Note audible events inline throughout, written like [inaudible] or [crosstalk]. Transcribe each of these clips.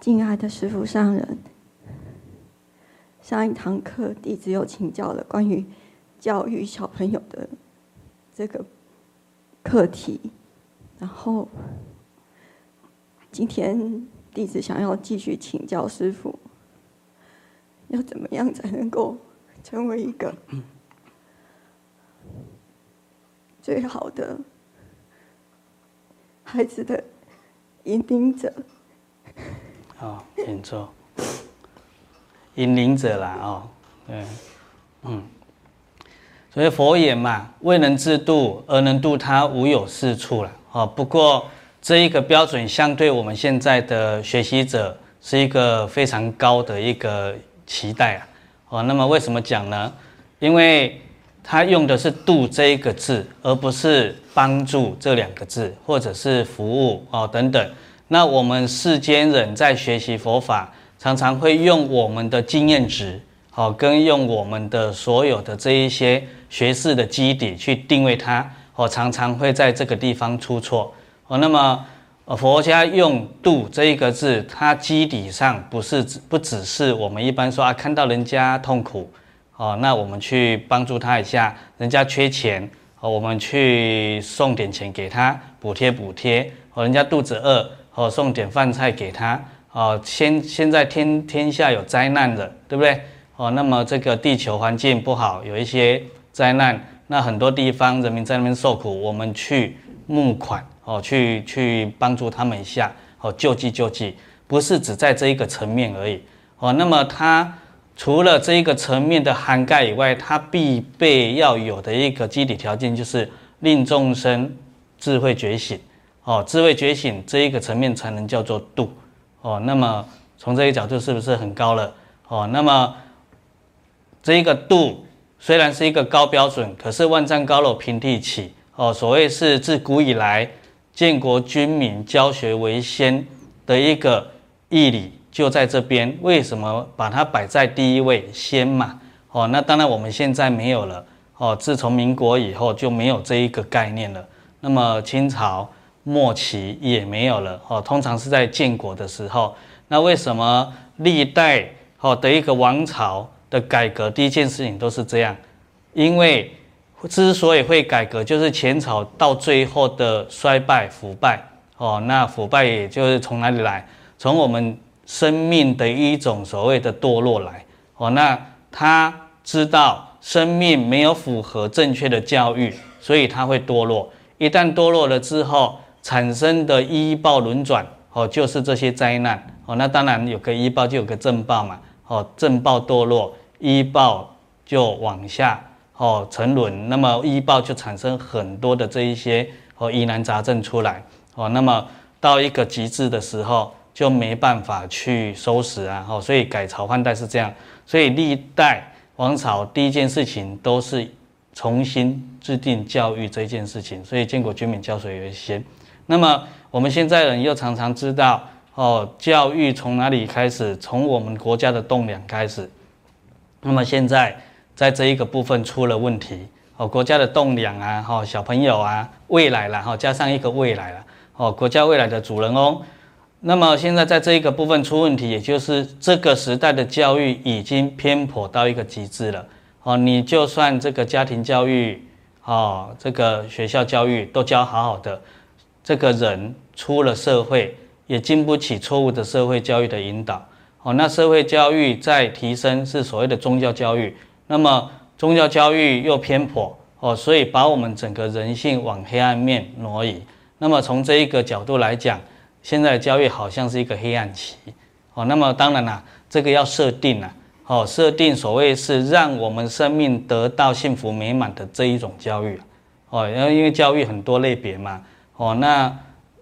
敬爱的师父上人，上一堂课弟子有请教了关于教育小朋友的这个课题，然后今天弟子想要继续请教师父，要怎么样才能够成为一个最好的孩子的引领者？好，请坐。引领者啦，哦，对，嗯，所以佛言嘛，未能自度而能度他，无有是处了。哦，不过这一个标准，相对我们现在的学习者，是一个非常高的一个期待啊。哦，那么为什么讲呢？因为他用的是“度”这一个字，而不是“帮助”这两个字，或者是“服务”哦等等。那我们世间人在学习佛法。常常会用我们的经验值，好，跟用我们的所有的这一些学识的基底去定位它，哦，常常会在这个地方出错，哦，那么，佛家用“度”这一个字，它基底上不是不只是我们一般说啊，看到人家痛苦，哦，那我们去帮助他一下，人家缺钱，哦，我们去送点钱给他，补贴补贴，哦，人家肚子饿，哦，送点饭菜给他。哦，现现在天天下有灾难的，对不对？哦，那么这个地球环境不好，有一些灾难，那很多地方人民在那边受苦，我们去募款，哦，去去帮助他们一下，哦，救济救济，不是只在这一个层面而已。哦，那么它除了这一个层面的涵盖以外，它必备要有的一个基底条件，就是令众生智慧觉醒。哦，智慧觉醒这一个层面才能叫做度。哦，那么从这个角度是不是很高了？哦，那么这一个度虽然是一个高标准，可是万丈高楼平地起。哦，所谓是自古以来建国军民教学为先的一个义理，就在这边。为什么把它摆在第一位？先嘛。哦，那当然我们现在没有了。哦，自从民国以后就没有这一个概念了。那么清朝。末期也没有了哦，通常是在建国的时候。那为什么历代哦的一个王朝的改革，第一件事情都是这样？因为之所以会改革，就是前朝到最后的衰败腐败哦。那腐败也就是从哪里来？从我们生命的一种所谓的堕落来哦。那他知道生命没有符合正确的教育，所以他会堕落。一旦堕落了之后，产生的依报轮转哦，就是这些灾难哦。那当然有个依报，就有个正报嘛。哦，正报堕落，依报就往下哦沉沦。那么依报就产生很多的这一些哦疑难杂症出来哦。那么到一个极致的时候，就没办法去收拾啊。哦，所以改朝换代是这样。所以历代王朝第一件事情都是重新制定教育这件事情。所以建国军民教学为先。那么我们现在人又常常知道哦，教育从哪里开始？从我们国家的栋梁开始。那么现在在这一个部分出了问题哦，国家的栋梁啊，哈，小朋友啊，未来了哈，加上一个未来了哦，国家未来的主人翁。那么现在在这一个部分出问题，也就是这个时代的教育已经偏颇到一个极致了哦。你就算这个家庭教育哦，这个学校教育都教好好的。这个人出了社会，也经不起错误的社会教育的引导。哦，那社会教育再提升是所谓的宗教教育，那么宗教教育又偏颇，哦，所以把我们整个人性往黑暗面挪移。那么从这一个角度来讲，现在的教育好像是一个黑暗期。哦，那么当然啦，这个要设定啊，哦，设定所谓是让我们生命得到幸福美满的这一种教育。哦，因为因为教育很多类别嘛。哦，那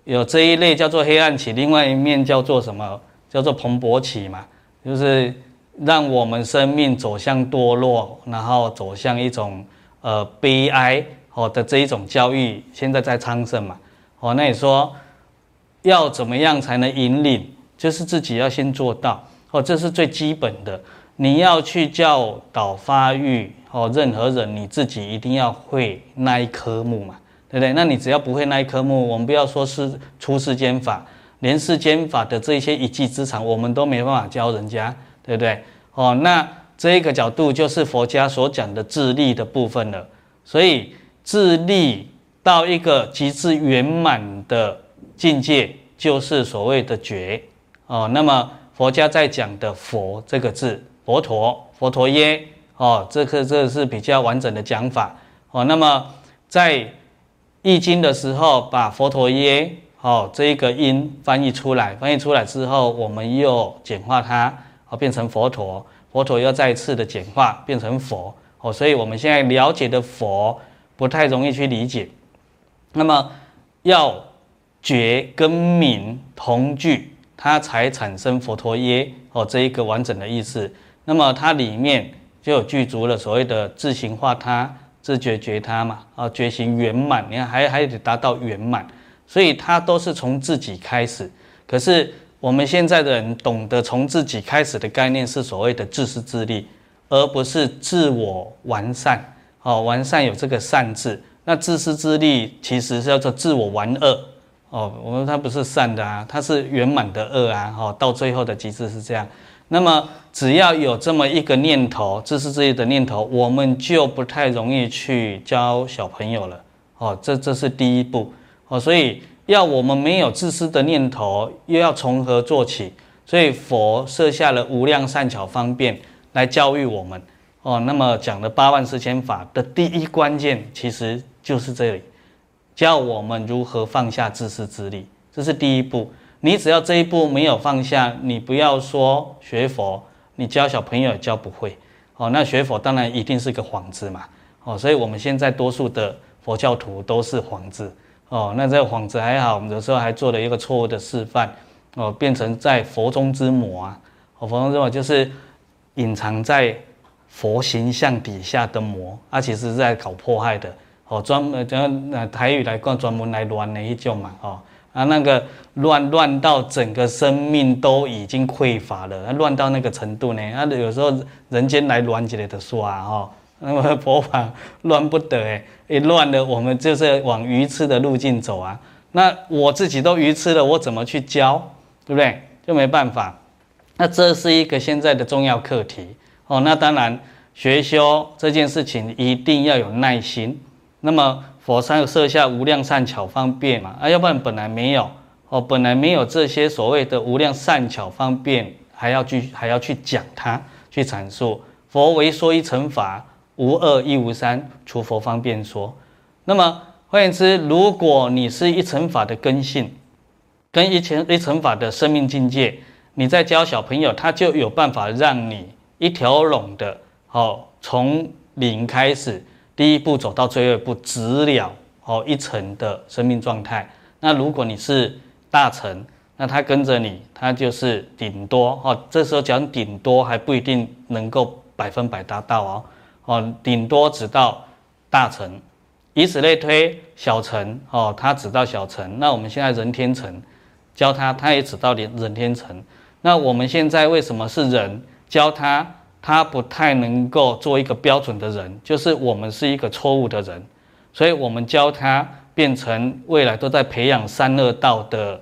有这一类叫做黑暗期，另外一面叫做什么？叫做蓬勃期嘛，就是让我们生命走向堕落，然后走向一种呃悲哀哦的这一种教育，现在在昌盛嘛。哦，那你说要怎么样才能引领？就是自己要先做到哦，这是最基本的。你要去教导发育哦，任何人你自己一定要会那一科目嘛。对不对？那你只要不会那一科目，我们不要说是出世间法，连世间法的这些一技之长，我们都没办法教人家，对不对？哦，那这一个角度就是佛家所讲的自利的部分了。所以自利到一个极致圆满的境界，就是所谓的觉。哦，那么佛家在讲的佛这个字，佛陀、佛陀耶，哦，这个这个是比较完整的讲法。哦，那么在易经的时候，把佛陀耶，哦，这一个音翻译出来，翻译出来之后，我们又简化它，哦，变成佛陀，佛陀又再次的简化变成佛，哦，所以我们现在了解的佛不太容易去理解。那么要觉跟明同具。它才产生佛陀耶哦，这一个完整的意思。那么它里面就有具足了所谓的自行化他、自觉觉他嘛啊，觉行圆满，你看还还得达到圆满，所以它都是从自己开始。可是我们现在的人懂得从自己开始的概念是所谓的自私自利，而不是自我完善哦。完善有这个善字，那自私自利其实是叫做自我玩恶。哦，我们它不是善的啊，它是圆满的恶啊！哦，到最后的极致是这样。那么只要有这么一个念头，自私自利的念头，我们就不太容易去教小朋友了。哦，这这是第一步。哦，所以要我们没有自私的念头，又要从何做起？所以佛设下了无量善巧方便来教育我们。哦，那么讲的八万四千法的第一关键，其实就是这里。教我们如何放下自私自利，这是第一步。你只要这一步没有放下，你不要说学佛，你教小朋友也教不会。哦，那学佛当然一定是个幌子嘛。哦，所以我们现在多数的佛教徒都是幌子。哦，那这个幌子还好，我们有时候还做了一个错误的示范。哦，变成在佛中之魔啊。哦，佛中之魔就是隐藏在佛形象底下的魔，他其实是在搞迫害的。哦，专门讲台语来讲，专门来乱的一种嘛，哦啊，那个乱乱到整个生命都已经匮乏了，乱到那个程度呢，啊，有时候人间来乱起来的说啊，哈，[laughs] 那么佛法乱不得诶，一乱了，我们就是往愚痴的路径走啊。那我自己都愚痴了，我怎么去教，对不对？就没办法。那这是一个现在的重要课题哦。那当然，学修这件事情一定要有耐心。那么佛山有设下无量善巧方便嘛？啊，要不然本来没有哦，本来没有这些所谓的无量善巧方便，还要去还要去讲它，去阐述。佛为说一乘法，无二亦无三，除佛方便说。那么换言之，如果你是一乘法的根性，跟一乘一乘法的生命境界，你在教小朋友，他就有办法让你一条龙的哦，从零开始。第一步走到最后一步，直了哦一层的生命状态。那如果你是大乘，那他跟着你，他就是顶多哦。这时候讲顶多还不一定能够百分百达到哦哦，顶多只到大乘，以此类推，小乘哦，他只到小乘。那我们现在人天乘教他，他也只到人人天乘。那我们现在为什么是人教他？他不太能够做一个标准的人，就是我们是一个错误的人，所以我们教他变成未来都在培养三恶道的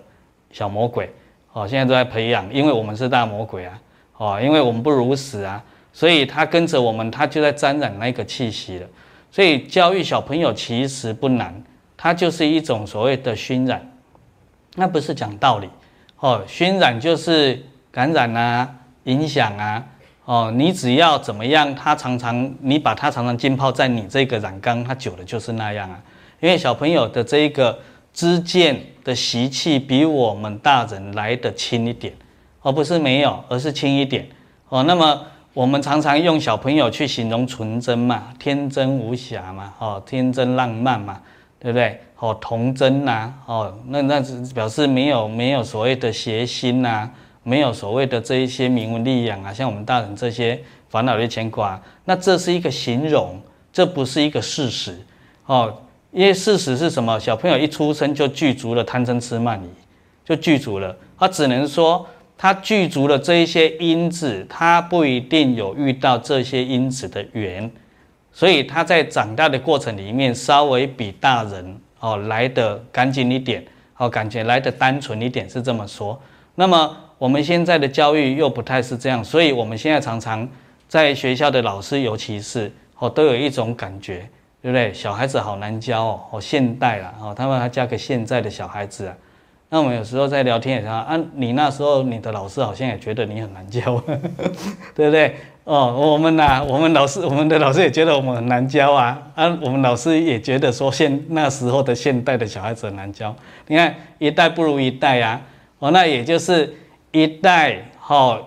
小魔鬼，哦，现在都在培养，因为我们是大魔鬼啊，哦，因为我们不如死啊，所以他跟着我们，他就在沾染那个气息了。所以教育小朋友其实不难，它就是一种所谓的熏染，那不是讲道理，哦，熏染就是感染啊，影响啊。哦，你只要怎么样，他常常你把他常常浸泡在你这个染缸，他久了就是那样啊。因为小朋友的这一个知见的习气比我们大人来得轻一点，而不是没有，而是轻一点。哦，那么我们常常用小朋友去形容纯真嘛，天真无瑕嘛，哦，天真浪漫嘛，对不对？哦，童真呐，哦，那那是表示没有没有所谓的邪心呐。没有所谓的这一些名闻利养啊，像我们大人这些烦恼的牵挂，那这是一个形容，这不是一个事实哦。因为事实是什么？小朋友一出生就具足了贪嗔痴慢疑，就具足了。他只能说他具足了这一些因子，他不一定有遇到这些因子的缘，所以他在长大的过程里面稍微比大人哦来得干净一点哦，感觉来得单纯一点，是这么说。那么我们现在的教育又不太是这样，所以我们现在常常在学校的老师，尤其是哦，都有一种感觉，对不对？小孩子好难教哦，哦，现代了哦，他们还教给现在的小孩子啊。那我们有时候在聊天也说啊，你那时候你的老师好像也觉得你很难教，[laughs] 对不对？哦，我们呐、我们老师，我们的老师也觉得我们很难教啊。啊，我们老师也觉得说现那时候的现代的小孩子很难教。你看一代不如一代呀、啊。哦，那也就是一代哈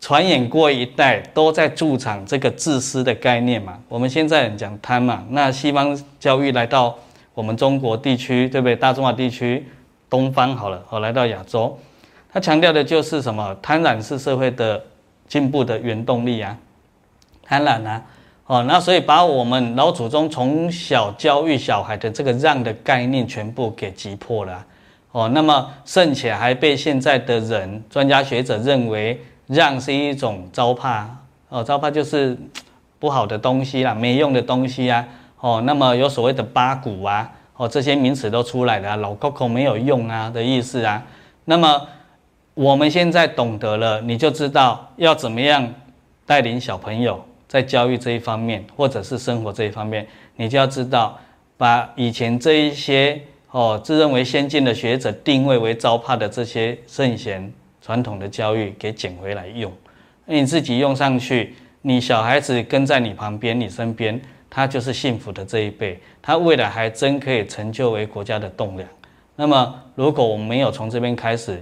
传演过一代，都在助长这个自私的概念嘛。我们现在讲贪嘛，那西方教育来到我们中国地区，对不对？大中华地区。东方好了，哦，来到亚洲，他强调的就是什么？贪婪是社会的进步的原动力啊，贪婪啊，哦，那所以把我们老祖宗从小教育小孩的这个让的概念全部给击破了，哦，那么甚且还被现在的人专家学者认为让是一种糟粕，哦，糟粕就是不好的东西啦，没用的东西啊，哦，那么有所谓的八股啊。哦，这些名词都出来了，老 Coco 没有用啊的意思啊。那么我们现在懂得了，你就知道要怎么样带领小朋友在教育这一方面，或者是生活这一方面，你就要知道把以前这一些哦自认为先进的学者定位为糟粕的这些圣贤传统的教育给捡回来用，你自己用上去，你小孩子跟在你旁边，你身边。他就是幸福的这一辈，他未来还真可以成就为国家的栋梁。那么，如果我们没有从这边开始，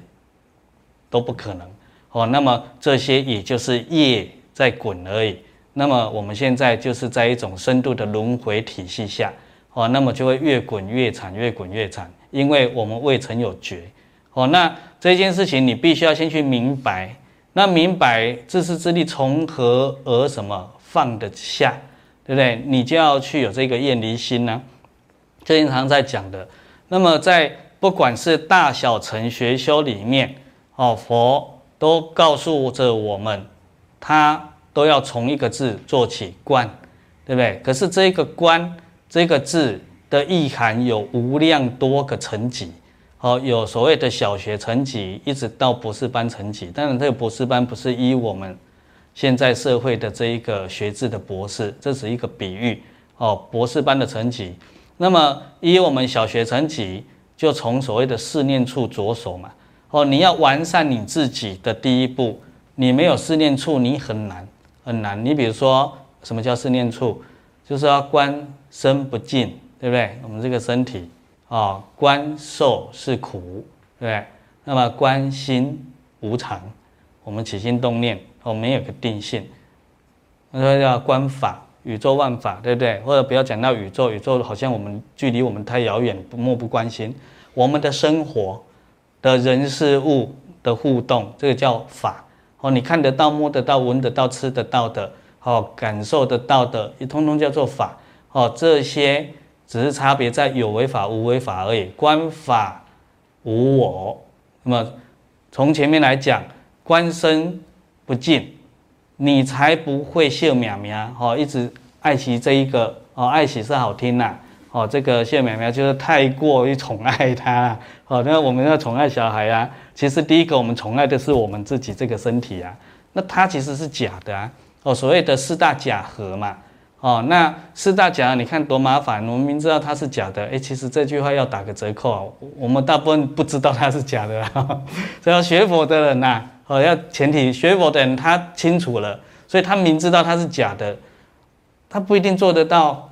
都不可能哦。那么这些也就是业在滚而已。那么我们现在就是在一种深度的轮回体系下哦，那么就会越滚越惨，越滚越惨，因为我们未曾有觉哦。那这件事情你必须要先去明白，那明白自私自利从何而什么放得下？对不对？你就要去有这个厌离心呢、啊，这经常在讲的。那么在不管是大小乘学修里面，哦，佛都告诉着我们，他都要从一个字做起，观，对不对？可是这个观这个字的意涵有无量多个层级，哦，有所谓的小学层级，一直到博士班层级。当然，这个博士班不是依我们。现在社会的这一个学制的博士，这是一个比喻哦。博士班的层级，那么依我们小学层级，就从所谓的四念处着手嘛。哦，你要完善你自己的第一步，你没有四念处，你很难很难。你比如说，什么叫四念处？就是要观身不净，对不对？我们这个身体啊，观受是苦，对不对？那么观心无常，我们起心动念。我们有个定性，那说叫观法，宇宙万法，对不对？或者不要讲到宇宙，宇宙好像我们距离我们太遥远，漠不关心。我们的生活的人事物的互动，这个叫法。哦，你看得到、摸得到、闻得到、吃得到的，哦，感受得到的，一通通叫做法。哦，这些只是差别在有为法、无为法而已。观法无我，那么从前面来讲，观身。不净，你才不会秀苗苗哦，一直爱惜这一个哦，爱惜是好听呐哦，这个秀苗苗就是太过于宠爱他哦。那我们要宠爱小孩啊，其实第一个我们宠爱的是我们自己这个身体啊，那它其实是假的啊哦，所谓的四大假合嘛哦，那四大假你看多麻烦，我们明知道它是假的，诶，其实这句话要打个折扣啊，我们大部分不知道它是假的啊，[laughs] 只要学佛的人呐。哦，要前提学佛的人他清楚了，所以他明知道它是假的，他不一定做得到，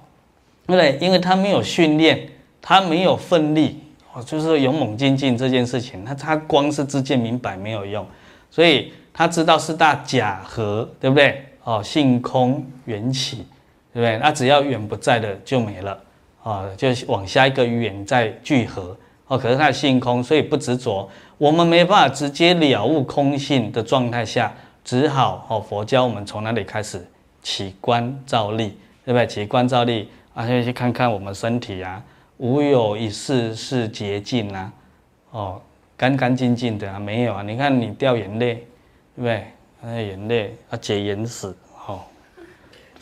对不对？因为他没有训练，他没有奋力，哦，就是勇猛精进这件事情，他他光是知见明白没有用，所以他知道四大假合，对不对？哦，性空缘起，对不对？那只要远不在的就没了，啊，就往下一个远再聚合，哦，可是他的性空，所以不执着。我们没办法直接了悟空性的状态下，只好哦，佛教我们从哪里开始起观照力，对不对？起观照力，啊，先去看看我们身体啊，无有一事是洁净啊，哦，干干净净的啊，没有啊。你看你掉眼泪，对不对？那眼泪啊，结眼屎，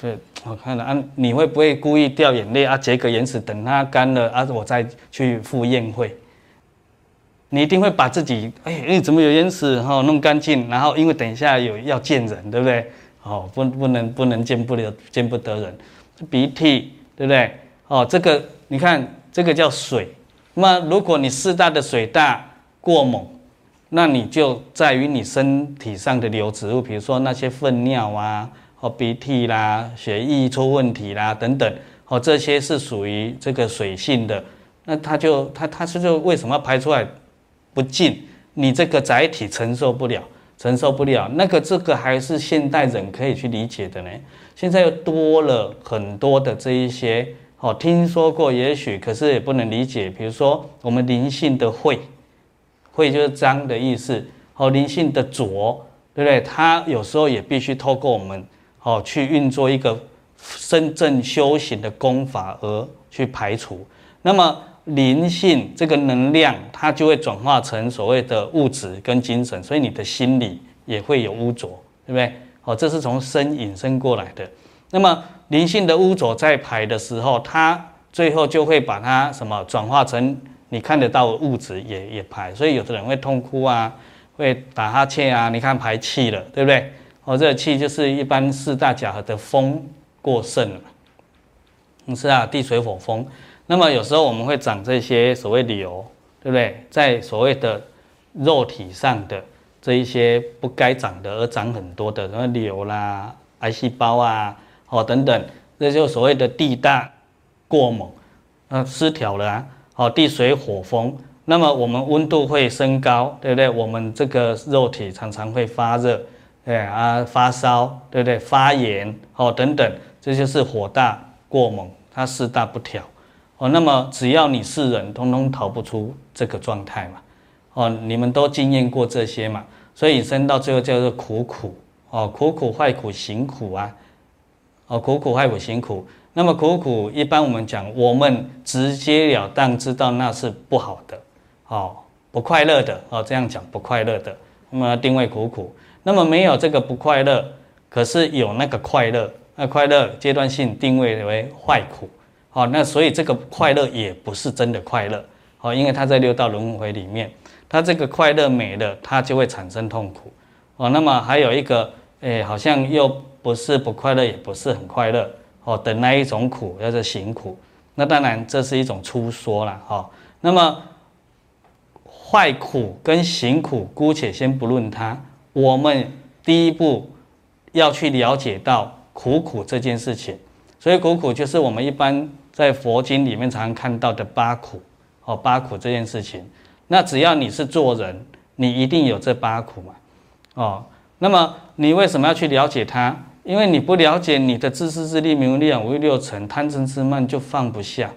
对，我看了啊，你会不会故意掉眼泪啊？结个眼屎，等它干了啊，我再去赴宴会。你一定会把自己，哎，哎，怎么有眼屎哈，弄干净，然后因为等一下有要见人，对不对？哦，不，不能，不能见不了，见不得人，鼻涕，对不对？哦，这个你看，这个叫水。那如果你四大的水大过猛，那你就在于你身体上的流植物，比如说那些粪尿啊，哦，鼻涕啦，血液出问题啦，等等，哦，这些是属于这个水性的，那它就它它是就为什么排出来？不净，你这个载体承受不了，承受不了。那个这个还是现代人可以去理解的呢。现在又多了很多的这一些，哦，听说过也许，可是也不能理解。比如说我们灵性的秽，秽就是脏的意思。哦，灵性的浊，对不对？它有时候也必须透过我们，哦，去运作一个真正修行的功法而去排除。那么。灵性这个能量，它就会转化成所谓的物质跟精神，所以你的心里也会有污浊，对不对？哦，这是从身引申过来的。那么灵性的污浊在排的时候，它最后就会把它什么转化成你看得到的物质也也排。所以有的人会痛哭啊，会打哈欠啊，你看排气了，对不对？哦，这个气就是一般四大假的风过盛了。是啊，地水火风。那么有时候我们会长这些所谓瘤，对不对？在所谓的肉体上的这一些不该长的而长很多的，什么瘤啦、癌细胞啊，哦等等，这就所谓的地大过猛，呃失调了啊，哦地水火风，那么我们温度会升高，对不对？我们这个肉体常常会发热，对啊发烧，对不对？发炎，哦等等，这就是火大过猛，它四大不调。哦，那么只要你是人，通通逃不出这个状态嘛。哦，你们都经验过这些嘛，所以生到最后叫做苦苦。哦，苦苦坏苦行苦啊。哦，苦苦坏苦行苦。那么苦苦，一般我们讲，我们直截了当知道那是不好的，哦，不快乐的。哦，这样讲不快乐的，那么定位苦苦。那么没有这个不快乐，可是有那个快乐，那快乐阶段性定位为坏苦。好，那所以这个快乐也不是真的快乐，好，因为它在六道轮回里面，它这个快乐没了，它就会产生痛苦，哦，那么还有一个，诶，好像又不是不快乐，也不是很快乐，哦的那一种苦，叫做行苦，那当然这是一种粗说了，哈，那么坏苦跟行苦，姑且先不论它，我们第一步要去了解到苦苦这件事情。所以苦苦就是我们一般在佛经里面常看到的八苦，哦，八苦这件事情。那只要你是做人，你一定有这八苦嘛，哦。那么你为什么要去了解它？因为你不了解你的自私自利、名闻利养、五欲六尘、贪嗔痴慢就放不下。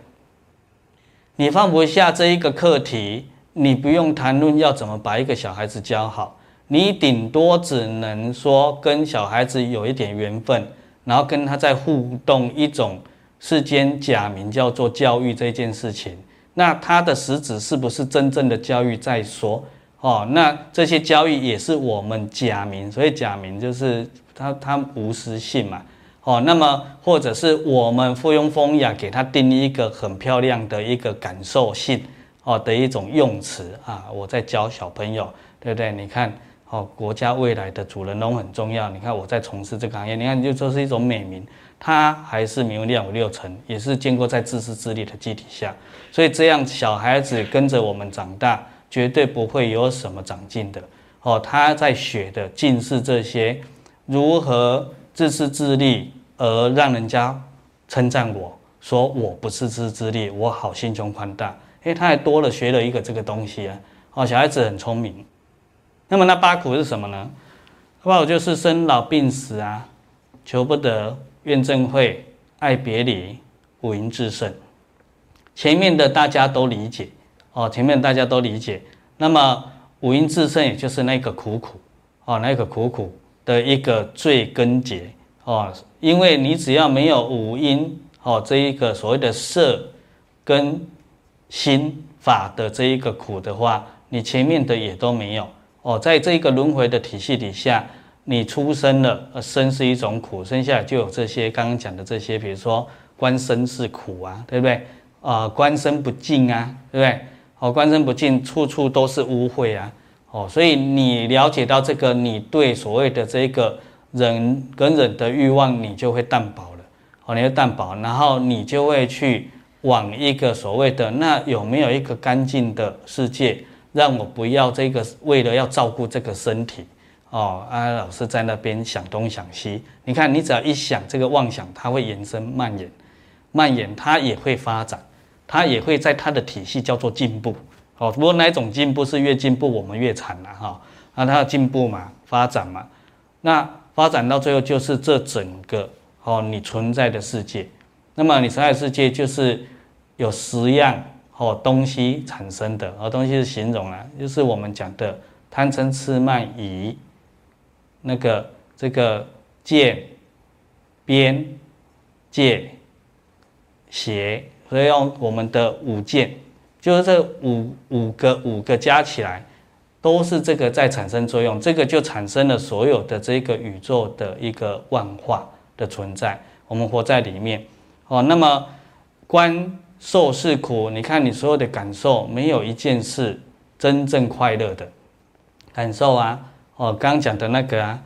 你放不下这一个课题，你不用谈论要怎么把一个小孩子教好，你顶多只能说跟小孩子有一点缘分。然后跟他在互动一种世间假名叫做教育这件事情，那他的实质是不是真正的教育再说哦？那这些教育也是我们假名，所以假名就是他他无私性嘛哦。那么或者是我们附庸风雅给他定义一个很漂亮的一个感受性哦的一种用词啊，我在教小朋友，对不对？你看。哦，国家未来的主人翁很重要。你看我在从事这个行业，你看就说是一种美名，它还是名闻五六成，也是建构在自私自利的基底下。所以这样小孩子跟着我们长大，绝对不会有什么长进的。哦，他在学的尽是这些如何自私自利，而让人家称赞我说我不是自私自利，我好心胸宽大。诶，他还多了学了一个这个东西啊。哦，小孩子很聪明。那么那八苦是什么呢？八苦就是生老病死啊，求不得，怨憎会，爱别离，五阴炽盛。前面的大家都理解哦，前面大家都理解。那么五阴炽盛，也就是那个苦苦哦，那个苦苦的一个最根结哦，因为你只要没有五阴哦，这一个所谓的色跟心法的这一个苦的话，你前面的也都没有。哦，在这个轮回的体系底下，你出生了，生是一种苦，生下来就有这些刚刚讲的这些，比如说官身是苦啊，对不对？啊、呃，观身不净啊，对不对？哦，官身不净，处处都是污秽啊，哦，所以你了解到这个，你对所谓的这个人跟人的欲望，你就会淡薄了，哦，你会淡薄，然后你就会去往一个所谓的那有没有一个干净的世界，让我不要这个为了要照顾这个身体。哦，啊，老师在那边想东想西，你看，你只要一想这个妄想，它会延伸蔓延，蔓延，它也会发展，它也会在它的体系叫做进步。哦，不过哪种进步是越进步我们越惨了哈？那它的进步嘛，发展嘛，那发展到最后就是这整个哦，你存在的世界，那么你存在的世界就是有十样哦东西产生的，哦东西是形容啊，就是我们讲的贪嗔痴慢疑。那个这个见、边、界、邪，所以用我们的五见，就是这五五个五个加起来，都是这个在产生作用，这个就产生了所有的这个宇宙的一个万化的存在，我们活在里面。哦，那么观受是苦，你看你所有的感受，没有一件是真正快乐的感受啊。哦，刚刚讲的那个啊，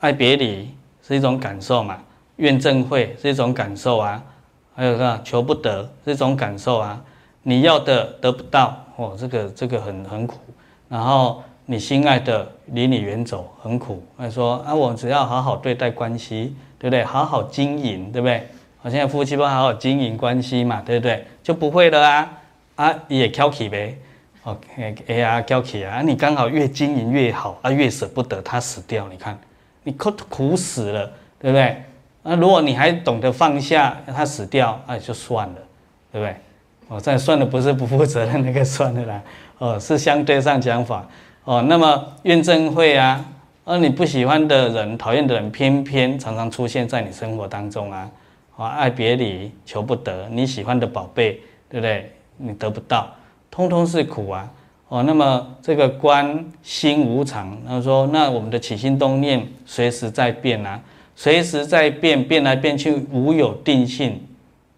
爱别离是一种感受嘛，怨憎会是一种感受啊，还有个求不得是一种感受啊，你要的得不到，哦，这个这个很很苦，然后你心爱的离你远走很苦，他说啊，我只要好好对待关系，对不对？好好经营，对不对？我现在夫妻不好好经营关系嘛，对不对？就不会了啊，啊也挑起呗。OK，哎呀，挑起啊！你刚好越经营越好啊，越舍不得他死掉。你看，你苦苦死了，对不对？那如果你还懂得放下，他死掉，那就算了，对不对？哦，这算了不是不负责任那个算了啦。哦，是相对上讲法。哦，那么怨憎会啊，而你不喜欢的人、讨厌的人，偏偏常常出现在你生活当中啊。啊，爱别离，求不得，你喜欢的宝贝，对不对？你得不到。通通是苦啊！哦，那么这个观心无常，他说，那我们的起心动念随时在变啊，随时在变，变来变去，无有定性，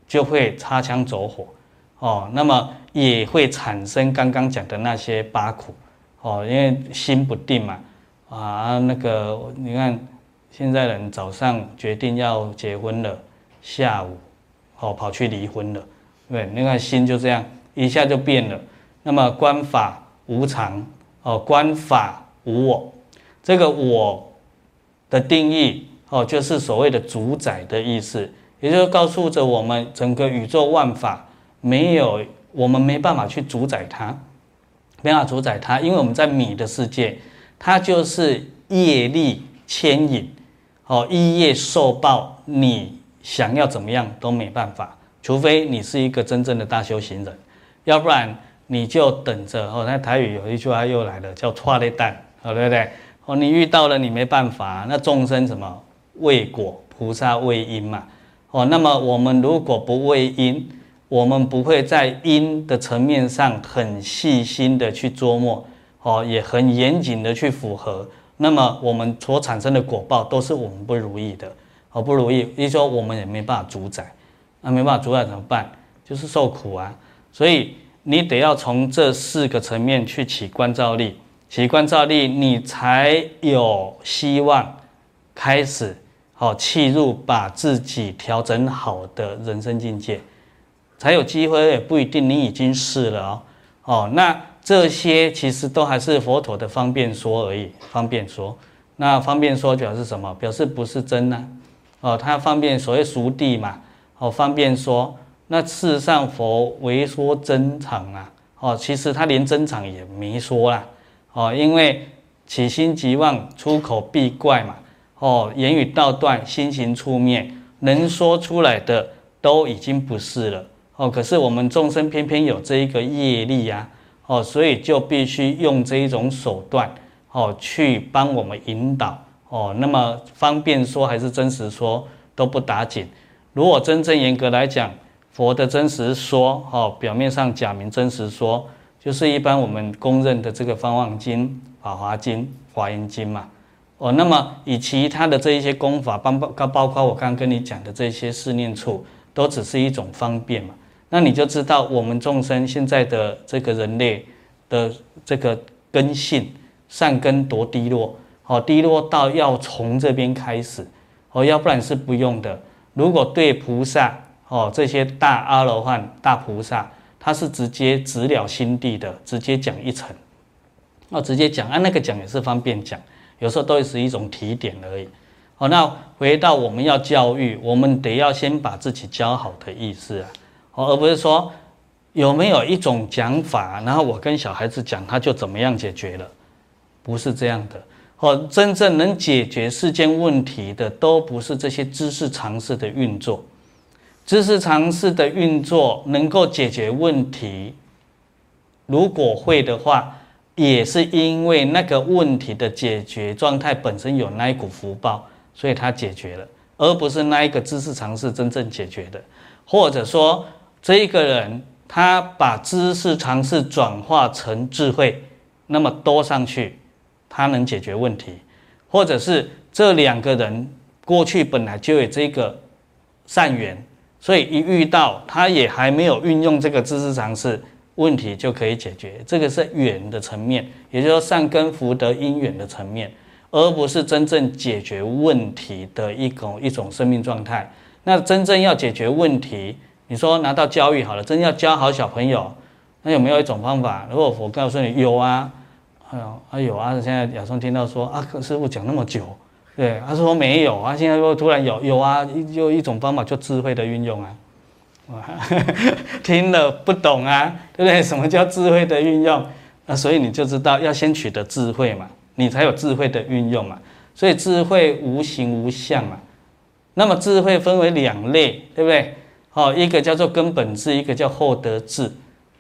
就会擦枪走火。哦，那么也会产生刚刚讲的那些八苦。哦，因为心不定嘛。啊，那个你看，现在人早上决定要结婚了，下午哦跑去离婚了，对，你看心就这样一下就变了。那么观法无常哦，观法无我，这个我的定义哦，就是所谓的主宰的意思，也就是告诉着我们整个宇宙万法没有我们没办法去主宰它，没办法主宰它，因为我们在米的世界，它就是业力牵引哦，一业受报，你想要怎么样都没办法，除非你是一个真正的大修行人，要不然。你就等着哦，那台语有一句话又来了，叫“错咧蛋”，哦，对不对？哦，你遇到了，你没办法。那众生什么为果，菩萨为因嘛。哦，那么我们如果不为因，我们不会在因的层面上很细心的去琢磨，哦，也很严谨的去符合。那么我们所产生的果报都是我们不如意的，哦，不如意，也就是说我们也没办法主宰，那没办法主宰怎么办？就是受苦啊。所以。你得要从这四个层面去起观照力，起观照力，你才有希望开始好契入，把自己调整好的人生境界，才有机会。也不一定你已经是了哦。哦，那这些其实都还是佛陀的方便说而已，方便说。那方便说表示什么？表示不是真呢？哦，他方便所谓熟地嘛。哦，方便说。那事实上，佛唯说真常啊，哦，其实他连真常也没说啦，哦，因为起心即妄，出口必怪嘛，哦，言语道断，心行出灭，能说出来的都已经不是了，哦，可是我们众生偏偏有这一个业力呀，哦，所以就必须用这一种手段，哦，去帮我们引导，哦，那么方便说还是真实说都不打紧，如果真正严格来讲。佛的真实说，哦，表面上假名真实说，就是一般我们公认的这个《方王经》《法华经》《华严经》嘛，哦，那么以其他的这一些功法，包包包括我刚刚跟你讲的这些四念处，都只是一种方便嘛，那你就知道我们众生现在的这个人类的这个根性善根多低落，哦，低落到要从这边开始，哦，要不然是不用的。如果对菩萨，哦，这些大阿罗汉、大菩萨，他是直接直了心地的，直接讲一层，哦，直接讲，啊，那个讲也是方便讲，有时候都是一种提点而已。哦，那回到我们要教育，我们得要先把自己教好的意思啊，哦，而不是说有没有一种讲法，然后我跟小孩子讲，他就怎么样解决了，不是这样的。哦，真正能解决世间问题的，都不是这些知识常识的运作，知识常识的运作能够解决问题，如果会的话，也是因为那个问题的解决状态本身有那一股福报。所以他解决了，而不是那一个知识常识真正解决的，或者说这一个人他把知识常识转化成智慧，那么多上去，他能解决问题，或者是这两个人过去本来就有这个善缘，所以一遇到他也还没有运用这个知识常识，问题就可以解决。这个是缘的层面，也就是说善根福德因缘的层面。而不是真正解决问题的一种一种生命状态。那真正要解决问题，你说拿到教育好了，真要教好小朋友，那有没有一种方法？如果我告诉你有啊，哎呦啊有啊！现在亚松听到说啊，师傅讲那么久，对，他说没有啊，现在说突然有有啊，就一种方法，叫智慧的运用啊。[laughs] 听了不懂啊，对不对？什么叫智慧的运用？那所以你就知道要先取得智慧嘛。你才有智慧的运用嘛，所以智慧无形无相嘛。那么智慧分为两类，对不对？好，一个叫做根本智，一个叫后得智。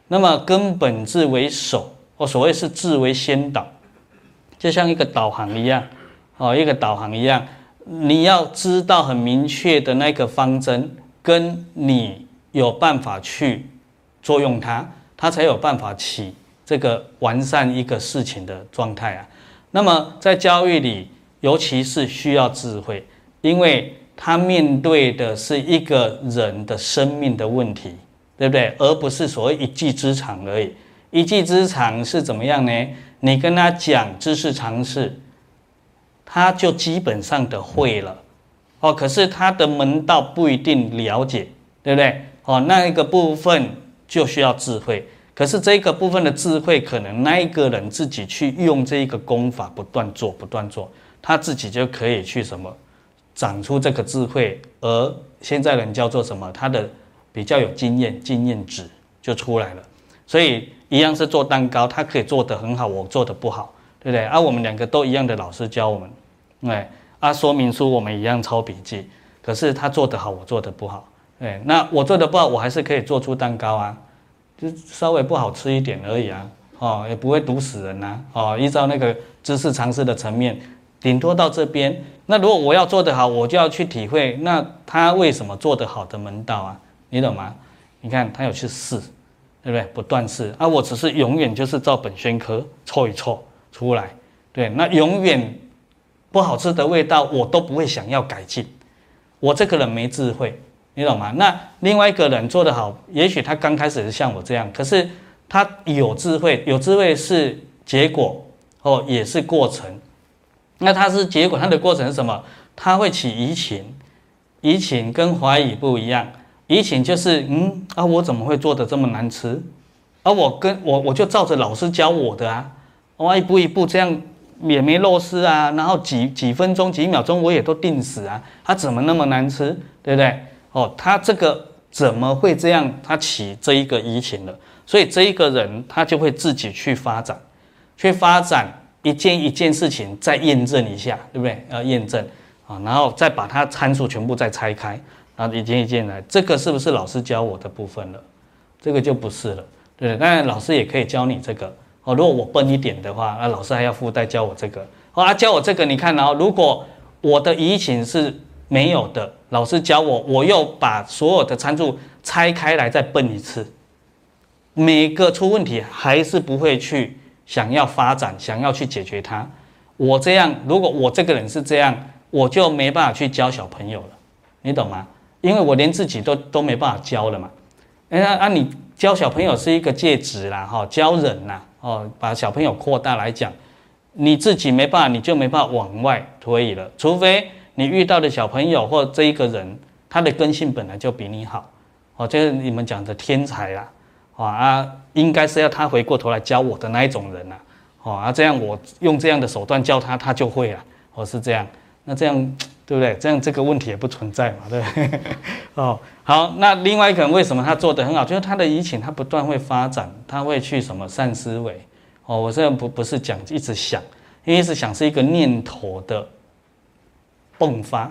那么根本智为首，我所谓是智为先导，就像一个导航一样，哦，一个导航一样，你要知道很明确的那个方针，跟你有办法去作用它，它才有办法起这个完善一个事情的状态啊。那么在教育里，尤其是需要智慧，因为他面对的是一个人的生命的问题，对不对？而不是所谓一技之长而已。一技之长是怎么样呢？你跟他讲知识常识，他就基本上的会了，哦，可是他的门道不一定了解，对不对？哦，那一个部分就需要智慧。可是这个部分的智慧，可能那一个人自己去用这一个功法，不断做，不断做，他自己就可以去什么，长出这个智慧。而现在人叫做什么？他的比较有经验，经验值就出来了。所以一样是做蛋糕，他可以做得很好，我做得不好，对不对？啊，我们两个都一样的老师教我们，对，啊，说明书我们一样抄笔记，可是他做得好，我做得不好，对，那我做得不好，我还是可以做出蛋糕啊。就稍微不好吃一点而已啊，哦，也不会毒死人呐，哦，依照那个知识常识的层面，顶多到这边。那如果我要做得好，我就要去体会，那他为什么做得好的门道啊？你懂吗？你看他有去试，对不对？不断试啊，我只是永远就是照本宣科凑一凑出来，对，那永远不好吃的味道我都不会想要改进，我这个人没智慧。你懂吗？那另外一个人做得好，也许他刚开始是像我这样，可是他有智慧，有智慧是结果哦，也是过程。那他是结果，他的过程是什么？他会起疑情，疑情跟怀疑不一样。疑情就是嗯啊，我怎么会做的这么难吃？而、我跟我我就照着老师教我的啊，我一步一步这样也没漏失啊，然后几几分钟几秒钟我也都定死啊，他怎么那么难吃？对不对？哦，他这个怎么会这样？他起这一个疑情了，所以这一个人他就会自己去发展，去发展一件一件事情，再验证一下，对不对？要验证啊，然后再把它参数全部再拆开，然后一件一件来。这个是不是老师教我的部分了？这个就不是了，对不对？当然老师也可以教你这个哦。如果我笨一点的话，那老师还要附带教我这个。好啊，教我这个，你看哦，如果我的疑情是没有的。老师教我，我又把所有的参数拆开来再笨一次，每个出问题还是不会去想要发展，想要去解决它。我这样，如果我这个人是这样，我就没办法去教小朋友了，你懂吗？因为我连自己都都没办法教了嘛。哎，啊，你教小朋友是一个介质啦，哈，教人呐，哦，把小朋友扩大来讲，你自己没办法，你就没办法往外推了，除非你遇到的小朋友或这一个人，他的根性本来就比你好，哦，就是你们讲的天才啦，哦啊，应该是要他回过头来教我的那一种人呐，哦，啊，这样我用这样的手段教他，他就会了，哦，是这样，那这样。对不对？这样这个问题也不存在嘛，对不对？[laughs] 哦，好，那另外一个人为什么他做得很好？就是他的移情，他不断会发展，他会去什么善思维。哦，我这样不不是讲一直想，因为一直想是一个念头的迸发，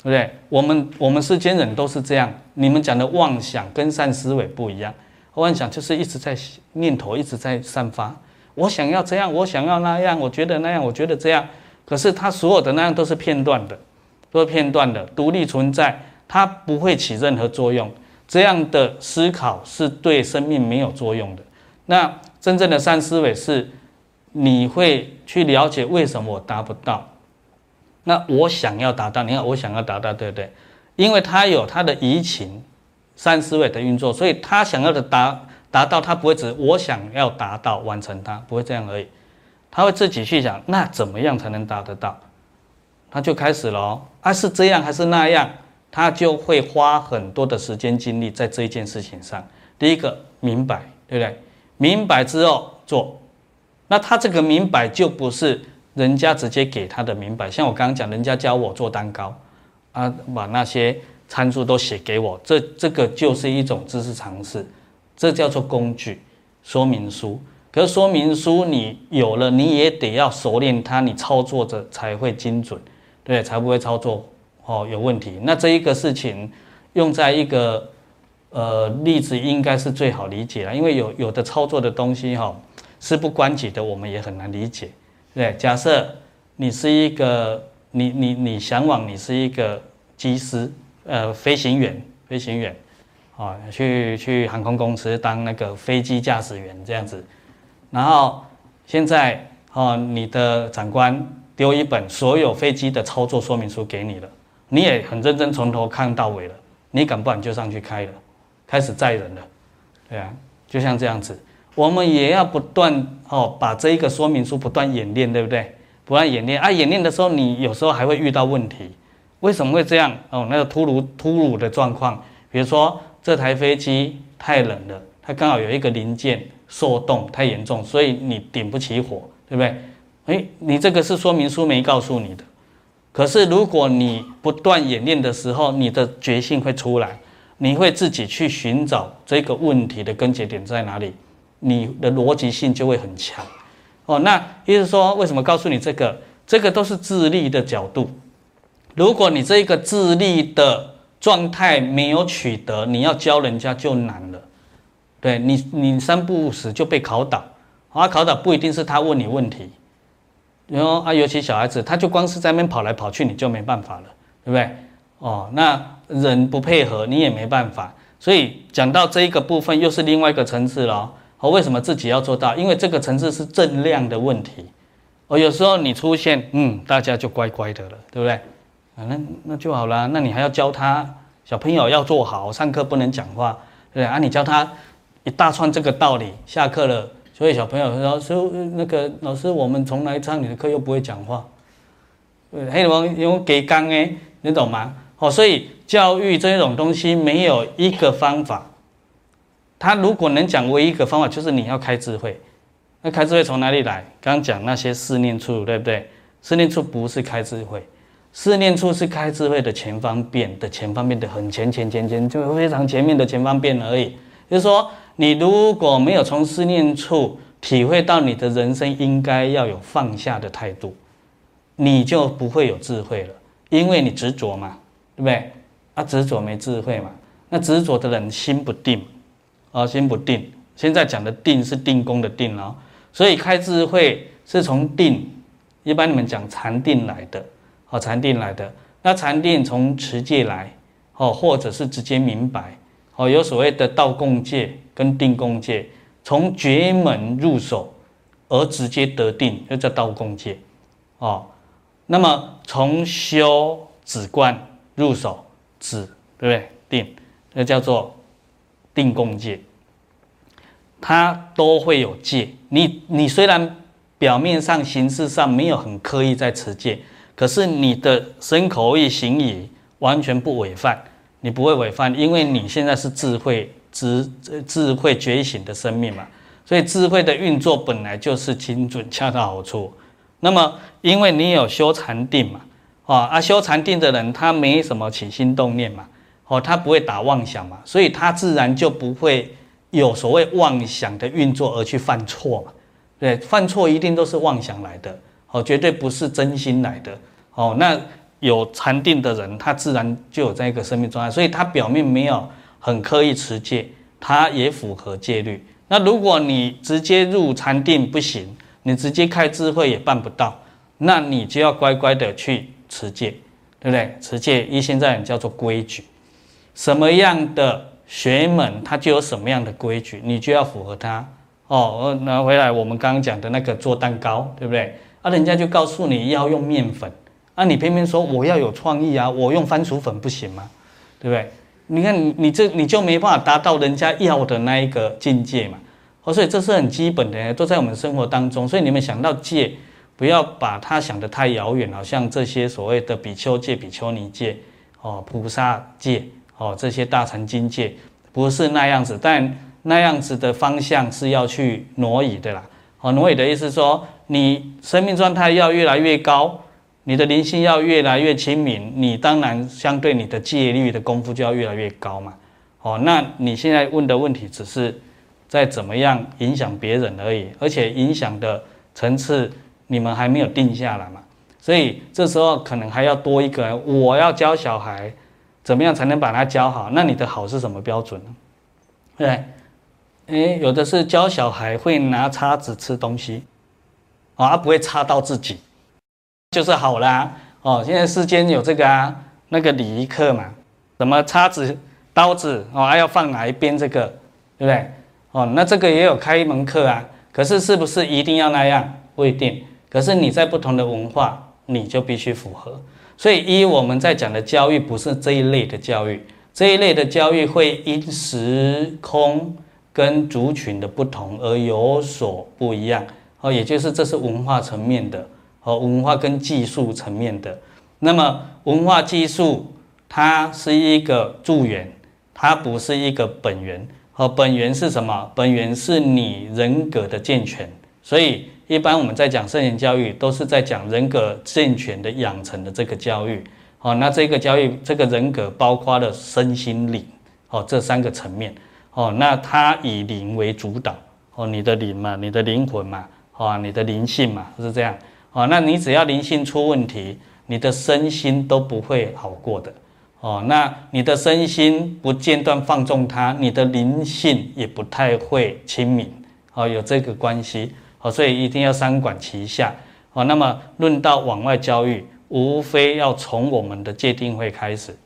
对不对？我们我们世间人都是这样。你们讲的妄想跟善思维不一样，妄想就是一直在念头一直在散发，我想要这样，我想要那样，我觉得那样，我觉得这样，可是他所有的那样都是片段的。都是片段的，独立存在，它不会起任何作用。这样的思考是对生命没有作用的。那真正的善思维是，你会去了解为什么我达不到。那我想要达到，你看我想要达到，对不对？因为他有他的移情，善思维的运作，所以他想要的达达到，他不会只我想要达到完成它，不会这样而已。他会自己去想，那怎么样才能达得到？他就开始了哦，啊是这样还是那样？他就会花很多的时间精力在这一件事情上。第一个明白，对不对？明白之后做，那他这个明白就不是人家直接给他的明白。像我刚刚讲，人家教我做蛋糕，啊，把那些参数都写给我，这这个就是一种知识常识，这叫做工具说明书。可是说明书你有了，你也得要熟练它，你操作着才会精准。对，才不会操作哦有问题。那这一个事情用在一个呃例子，应该是最好理解了，因为有有的操作的东西哈事不关己的，我们也很难理解。对，假设你是一个你你你向往你是一个机师呃飞行员飞行员啊，去去航空公司当那个飞机驾驶员这样子，然后现在哦你的长官。丢一本所有飞机的操作说明书给你了，你也很认真从头看到尾了，你敢不敢就上去开了，开始载人了，对啊，就像这样子，我们也要不断哦，把这一个说明书不断演练，对不对？不断演练啊，演练的时候你有时候还会遇到问题，为什么会这样？哦，那个突如突如的状况，比如说这台飞机太冷了，它刚好有一个零件受冻太严重，所以你点不起火，对不对？哎，你这个是说明书没告诉你的，可是如果你不断演练的时候，你的决心会出来，你会自己去寻找这个问题的根结点在哪里，你的逻辑性就会很强。哦，那意思说，为什么告诉你这个？这个都是自立的角度。如果你这个自立的状态没有取得，你要教人家就难了。对你，你三不五时就被考倒，啊，考倒不一定是他问你问题。然后啊，尤其小孩子，他就光是在那边跑来跑去，你就没办法了，对不对？哦，那人不配合，你也没办法。所以讲到这一个部分，又是另外一个层次了。哦，为什么自己要做到？因为这个层次是正量的问题。哦，有时候你出现，嗯，大家就乖乖的了，对不对？啊，那那就好了。那你还要教他小朋友要做好，上课不能讲话，对不对？啊，你教他一大串这个道理，下课了。所以小朋友：“老师，那个老师，我们从来上你的课又不会讲话，黑龙因为给刚诶，你懂吗？哦，所以教育这种东西没有一个方法，他如果能讲唯一一个方法，就是你要开智慧。那开智慧从哪里来？刚刚讲那些四念处，对不对？四念处不是开智慧，四念处是开智慧的前方便的前方便的很前前前前，就非常前面的前方便而已。就是说。”你如果没有从思念处体会到你的人生应该要有放下的态度，你就不会有智慧了，因为你执着嘛，对不对？啊，执着没智慧嘛。那执着的人心不定，啊，心不定。现在讲的定是定功的定哦，所以开智慧是从定，一般你们讲禅定来的，哦，禅定来的。那禅定从持戒来，哦，或者是直接明白，哦，有所谓的道共戒。跟定功戒，从绝门入手而直接得定，又叫道功戒，哦。那么从修止观入手止，对不对？定，那叫做定功戒，它都会有戒。你你虽然表面上、形式上没有很刻意在持戒，可是你的身口意行仪完全不违犯，你不会违犯，因为你现在是智慧、智智慧觉醒的生命嘛，所以智慧的运作本来就是精准、恰到好处。那么，因为你有修禅定嘛，啊，啊修禅定的人他没什么起心动念嘛。哦，他不会打妄想嘛，所以他自然就不会有所谓妄想的运作而去犯错嘛。对，犯错一定都是妄想来的，哦，绝对不是真心来的。哦，那有禅定的人，他自然就有这样一个生命状态，所以他表面没有很刻意持戒，他也符合戒律。那如果你直接入禅定不行，你直接开智慧也办不到，那你就要乖乖的去持戒，对不对？持戒一现在叫做规矩。什么样的学门，它就有什么样的规矩，你就要符合它哦。拿回来我们刚刚讲的那个做蛋糕，对不对？啊，人家就告诉你要用面粉，啊，你偏偏说我要有创意啊，我用番薯粉不行吗？对不对？你看你这你就没办法达到人家要的那一个境界嘛。哦，所以这是很基本的，都在我们生活当中。所以你们想到戒，不要把它想得太遥远，好像这些所谓的比丘戒、比丘尼戒，哦，菩萨戒。哦，这些大乘经戒不是那样子，但那样子的方向是要去挪移的啦。哦，挪移的意思说，你生命状态要越来越高，你的灵性要越来越清明，你当然相对你的戒律的功夫就要越来越高嘛。哦，那你现在问的问题只是在怎么样影响别人而已，而且影响的层次你们还没有定下来嘛，所以这时候可能还要多一个人，我要教小孩。怎么样才能把它教好？那你的好是什么标准呢？对，诶，有的是教小孩会拿叉子吃东西，啊，他不会插到自己，就是好啦。哦，现在世间有这个啊，那个礼仪课嘛，什么叉子、刀子，哦，还要放哪一边？这个，对不对？哦，那这个也有开一门课啊。可是是不是一定要那样？不一定。可是你在不同的文化，你就必须符合。所以，一我们在讲的教育不是这一类的教育，这一类的教育会因时空跟族群的不同而有所不一样。哦，也就是这是文化层面的，和文化跟技术层面的。那么，文化技术它是一个助缘，它不是一个本源。和本源是什么？本源是你人格的健全。所以。一般我们在讲圣贤教育，都是在讲人格健全的养成的这个教育。哦，那这个教育，这个人格包括了身心灵，哦，这三个层面。哦，那它以灵为主导。哦，你的灵嘛，你的灵魂嘛，哦，你的灵性嘛，是这样。哦，那你只要灵性出问题，你的身心都不会好过的。哦，那你的身心不间断放纵它，你的灵性也不太会清明。哦，有这个关系。哦，所以一定要三管齐下。哦，那么论到往外教育，无非要从我们的界定慧开始，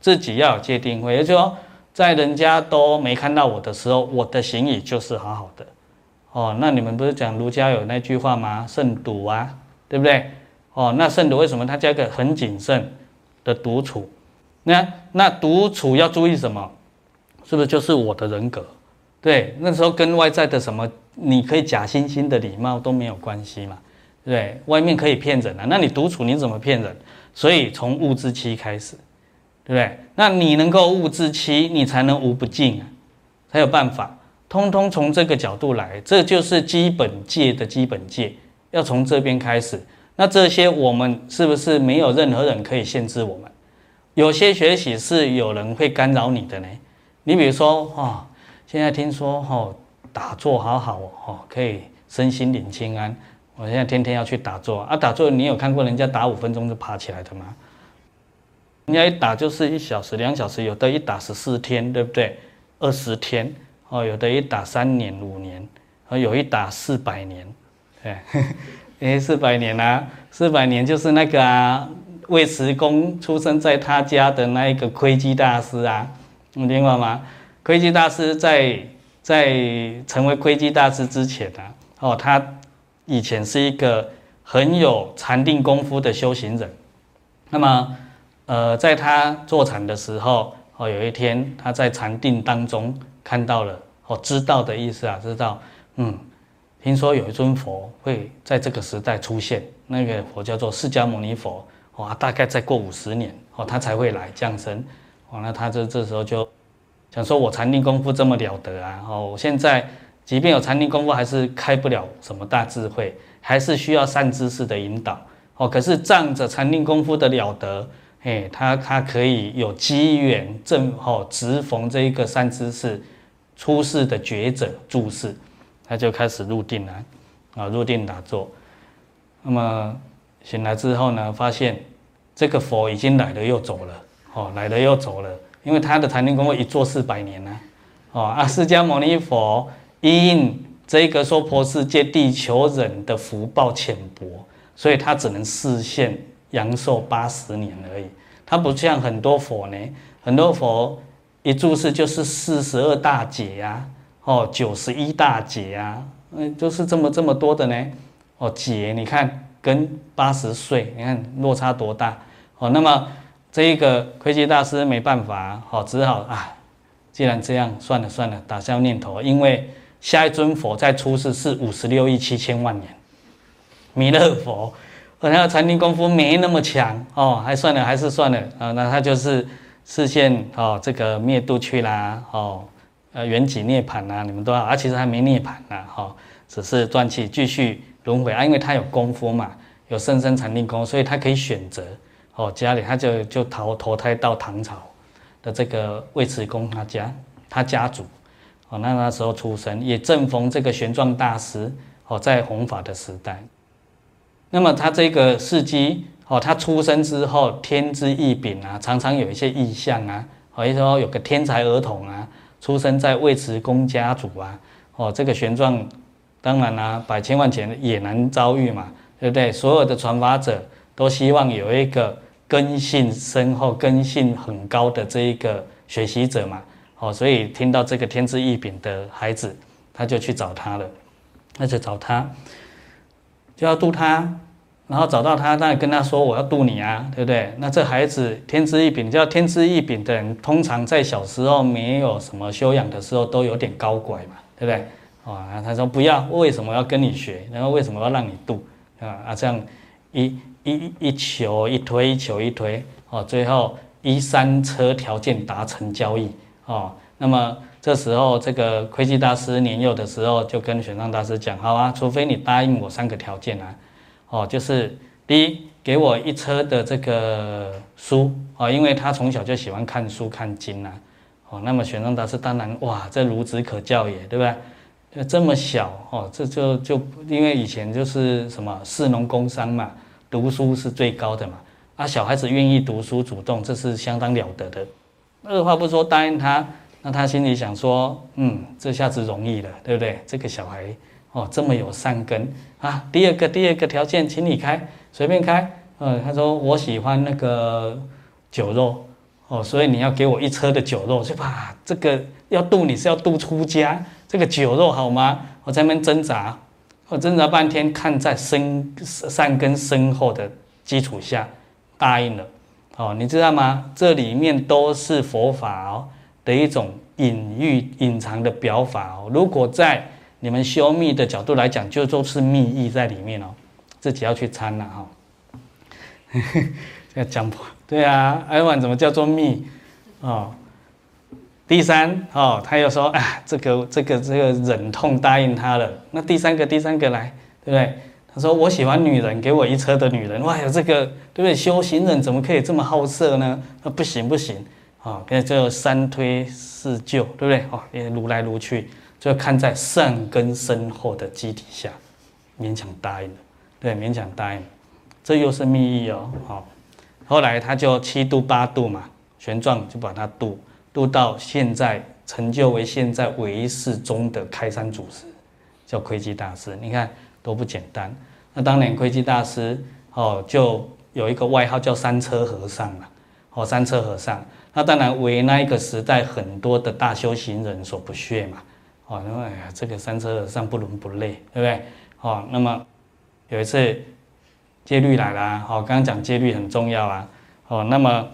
自己要有界定慧，也就是说，在人家都没看到我的时候，我的行仪就是好好的。哦，那你们不是讲儒家有那句话吗？慎独啊，对不对？哦，那慎独为什么他加一个很谨慎的独处？那那独处要注意什么？是不是就是我的人格？对，那时候跟外在的什么？你可以假惺惺的礼貌都没有关系嘛，对，外面可以骗人啊，那你独处你怎么骗人？所以从物质期开始，对不对？那你能够物质期，你才能无不尽啊，才有办法。通通从这个角度来，这就是基本戒的基本戒，要从这边开始。那这些我们是不是没有任何人可以限制我们？有些学习是有人会干扰你的呢？你比如说哦，现在听说哦。打坐好好哦，可以身心领清安。我现在天天要去打坐啊！打坐你有看过人家打五分钟就爬起来的吗？人家一打就是一小时、两小时，有的一打十四天，对不对？二十天哦，有的一打三年、五年，哦，有一打四百年，对，[laughs] 哎，四百年啊，四百年就是那个啊，尉迟恭出生在他家的那一个窥基大师啊，你听过吗？窥基大师在。在成为窥基大师之前呢，哦，他以前是一个很有禅定功夫的修行人。那么，呃，在他坐禅的时候，哦，有一天他在禅定当中看到了哦，知道的意思啊，知道，嗯，听说有一尊佛会在这个时代出现，那个佛叫做释迦牟尼佛，哇，大概再过五十年哦，他才会来降生，哦，那他这这时候就想说，我禅定功夫这么了得啊，哦，我现在即便有禅定功夫，还是开不了什么大智慧，还是需要善知识的引导，哦，可是仗着禅定功夫的了得。哎，他他可以有机缘正好直逢这一个善知识出世的觉者住世，他就开始入定了，啊，入定打坐。那么醒来之后呢，发现这个佛已经来了又走了，哦，来了又走了，因为他的禅定功夫一坐四百年呢，哦啊，释迦牟尼佛因这个娑婆世界地球人的福报浅薄，所以他只能示现。阳寿八十年而已，他不像很多佛呢，很多佛一住世就是四十二大劫呀，哦，九十一大劫啊，嗯，就是这么这么多的呢，哦，劫，你看跟八十岁，你看落差多大，哦，那么这一个窥基大师没办法，哦，只好啊，既然这样，算了算了，打消念头，因为下一尊佛再出世是五十六亿七千万年，弥勒佛。可能禅定功夫没那么强哦，还算了，还是算了啊。那他就是示现哦，这个灭度去啦哦，呃，圆寂涅槃呐，你们都要啊，其实还没涅槃啊哈，只是断气继续轮回啊，因为他有功夫嘛，有甚深禅定功，所以他可以选择哦，家里他就就投投胎到唐朝的这个尉迟恭他家他家族哦，那那时候出生也正逢这个玄奘大师哦在弘法的时代。那么他这个事迹哦，他出生之后天之异禀啊，常常有一些异象啊，或者说有个天才儿童啊，出生在尉迟恭家族啊，哦，这个玄奘当然啦、百千万劫也难遭遇嘛，对不对？所有的传法者都希望有一个根性深厚、根性很高的这一个学习者嘛，哦，所以听到这个天之异禀的孩子，他就去找他了，那就找他。就要度他，然后找到他，那跟他说：“我要度你啊，对不对？”那这孩子天之异禀，叫天之异禀的人，通常在小时候没有什么修养的时候，都有点高拐嘛，对不对？啊，他说不要，为什么要跟你学？然后为什么要让你度？啊啊，这样一一一求一推，一求一推，哦，最后一三车条件达成交易，哦，那么。这时候，这个窥基大师年幼的时候，就跟玄奘大师讲：“好啊，除非你答应我三个条件啊，哦，就是第一，给我一车的这个书啊，因为他从小就喜欢看书看经呐，哦，那么玄奘大师当然哇，这孺子可教也，对不对？就这么小哦，这就就因为以前就是什么士农工商嘛，读书是最高的嘛，啊，小孩子愿意读书主动，这是相当了得的。二话不说答应他。”那他心里想说，嗯，这下子容易了，对不对？这个小孩哦，这么有善根啊。第二个，第二个条件，请你开，随便开。嗯，他说我喜欢那个酒肉哦，所以你要给我一车的酒肉，是吧？这个要渡你是要渡出家，这个酒肉好吗？我在那边挣扎，我挣扎半天，看在深善根深厚的基础下答应了。哦，你知道吗？这里面都是佛法哦。的一种隐喻、隐藏的表法哦。如果在你们修密的角度来讲，就都是密意在里面哦，自己要去参了哈。[laughs] 这个讲破对啊，艾文怎么叫做密哦？第三哦，他又说啊，这个这个这个忍痛答应他了。那第三个第三个来，对不对？他说我喜欢女人，给我一车的女人。哇呀，这个对不对？修行人怎么可以这么好色呢？那不行不行。啊，跟这三推四就，对不对？哦，也撸来撸去，就看在善根深厚的基底下，勉强答应了。对，勉强答应，这又是密意哦。好，后来他就七度八度嘛，玄奘就把他度度到现在，成就为现在唯一世中的开山祖师，叫窥基大师。你看多不简单。那当年窥基大师哦，就有一个外号叫三车和尚嘛。哦，三车和尚。那当然为那一个时代很多的大修行人所不屑嘛，哦，因为哎呀，这个三车和尚不伦不类，对不对？哦，那么有一次戒律来了，哦，刚刚讲戒律很重要啊，哦，那么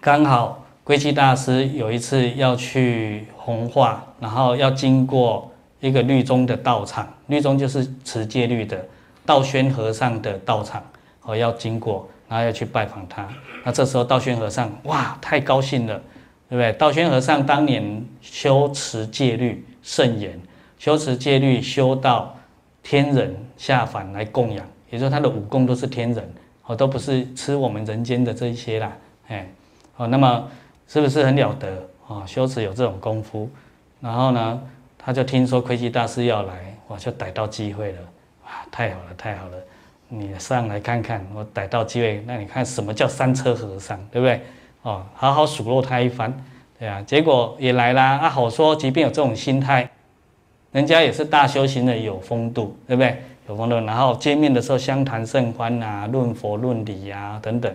刚好龟基大师有一次要去弘化，然后要经过一个律宗的道场，律宗就是持戒律的道宣和尚的道场，哦，要经过，然后要去拜访他。那这时候道宣和尚哇，太高兴了，对不对？道宣和尚当年修持戒律甚严，修持戒律修到天人下凡来供养，也就是他的武功都是天人，哦，都不是吃我们人间的这一些啦，哎，哦，那么是不是很了得？啊？修持有这种功夫，然后呢，他就听说窥基大师要来，我就逮到机会了，哇，太好了，太好了，你上来看看，我逮到机会，那你看什么叫三车和尚，对不对？哦，好好数落他一番，对啊，结果也来啦，啊，好说，即便有这种心态。人家也是大修行的，有风度，对不对？有风度，然后见面的时候相谈甚欢啊，论佛论理呀、啊、等等，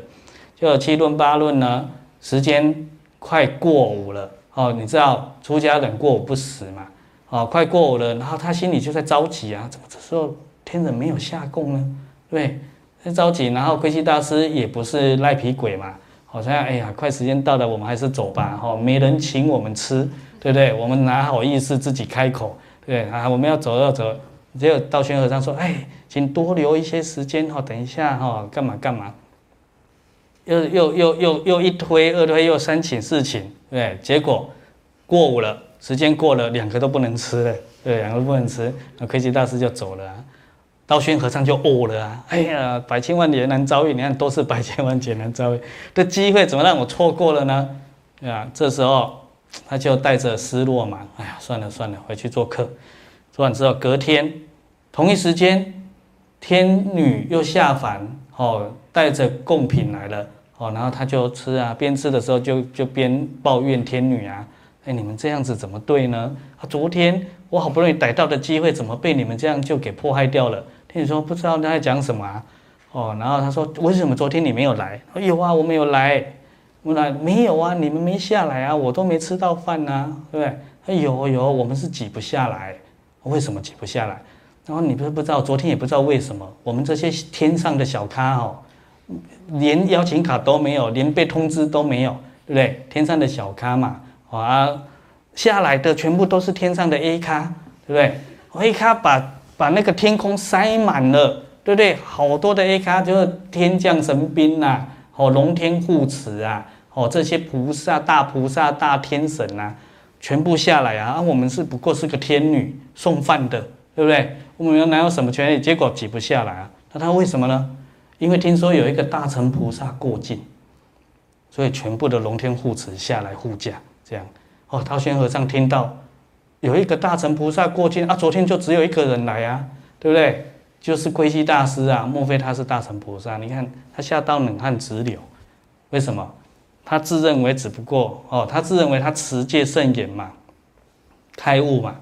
就七论八论呢。时间快过午了哦，你知道出家人过午不食嘛？哦，快过午了，然后他心里就在着急啊，怎么这时候天人没有下供呢？对，在着急。然后窥基大师也不是赖皮鬼嘛，好像哎呀，快时间到了，我们还是走吧。哈，没人请我们吃，对不对？我们哪好意思自己开口？对啊，我们要走要走，结果道宣和尚说：“哎，请多留一些时间哈，等一下哈，干嘛干嘛？又又又又又一推二推又三请四请，对，结果过午了，时间过了，两个都不能吃了，对，两个都不能吃，那窥基大师就走了，道宣和尚就呕了啊！哎呀，百千万劫难遭遇，你看都是百千万劫难遭遇的机会，怎么让我错过了呢？啊，这时候。他就带着失落嘛，哎呀，算了算了，回去做客。做完之后，隔天同一时间，天女又下凡，哦，带着贡品来了，哦，然后他就吃啊，边吃的时候就就边抱怨天女啊，哎，你们这样子怎么对呢？啊，昨天我好不容易逮到的机会，怎么被你们这样就给破坏掉了？你说不知道他在讲什么啊，哦，然后他说为什么昨天你没有来？哎呦啊，我没有来。我来没有啊？你们没下来啊？我都没吃到饭呐、对不对？他有有，我们是挤不下来。为什么挤不下来？然后你不是不知道，昨天也不知道为什么，我们这些天上的小咖哦，连邀请卡都没有，连被通知都没有，对不对？天上的小咖嘛，啊，下来的全部都是天上的 A 咖，对不对？A 咖把把那个天空塞满了，对不对？好多的 A 咖就是天降神兵呐、啊。哦，龙天护持啊！哦，这些菩萨、大菩萨、大天神呐、啊，全部下来啊！啊，我们是不过是个天女送饭的，对不对？我们哪有什么权利？结果挤不下来啊！那他为什么呢？因为听说有一个大乘菩萨过境，所以全部的龙天护持下来护驾，这样。哦，道宣和尚听到有一个大乘菩萨过境啊，昨天就只有一个人来啊，对不对？就是窥基大师啊，莫非他是大乘菩萨？你看他吓到冷汗直流，为什么？他自认为只不过哦，他自认为他持戒甚严嘛，开悟嘛。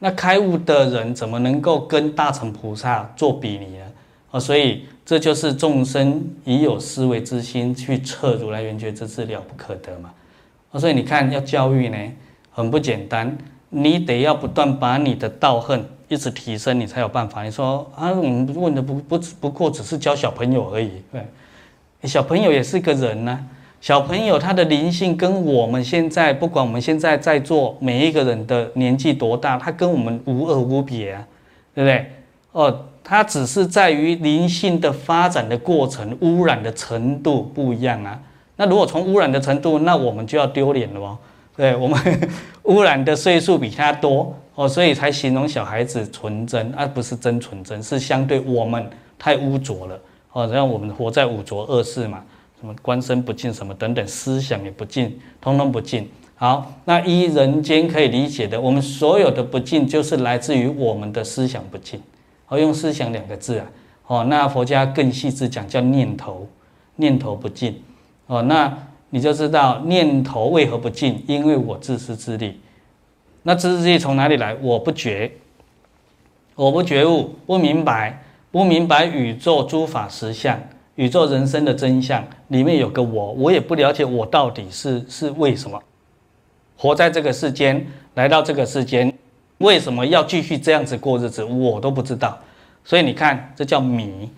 那开悟的人怎么能够跟大乘菩萨做比拟呢？哦，所以这就是众生已有思维之心去测如来圆觉之智了不可得嘛。哦，所以你看要教育呢，很不简单，你得要不断把你的道行。一直提升，你才有办法。你说啊，我们问的不不不过只是教小朋友而已，对，小朋友也是个人呐、啊。小朋友他的灵性跟我们现在，不管我们现在在座每一个人的年纪多大，他跟我们无二无别啊，对不对？哦，他只是在于灵性的发展的过程，污染的程度不一样啊。那如果从污染的程度，那我们就要丢脸了哦。对，我们 [laughs] 污染的岁数比他多。哦，所以才形容小孩子纯真，而、不是真纯真，是相对我们太污浊了。哦，让我们活在五浊恶世嘛，什么官身不净，什么等等，思想也不净，通通不净。好，那依人间可以理解的，我们所有的不净，就是来自于我们的思想不净。哦，用思想两个字啊。哦，那佛家更细致讲叫念头，念头不净。哦，那你就知道念头为何不净，因为我自私自利。那自私自利从哪里来？我不觉，我不觉悟，不明白，不明白宇宙诸法实相，宇宙人生的真相里面有个我，我也不了解我到底是是为什么活在这个世间，来到这个世间，为什么要继续这样子过日子，我都不知道。所以你看，这叫迷。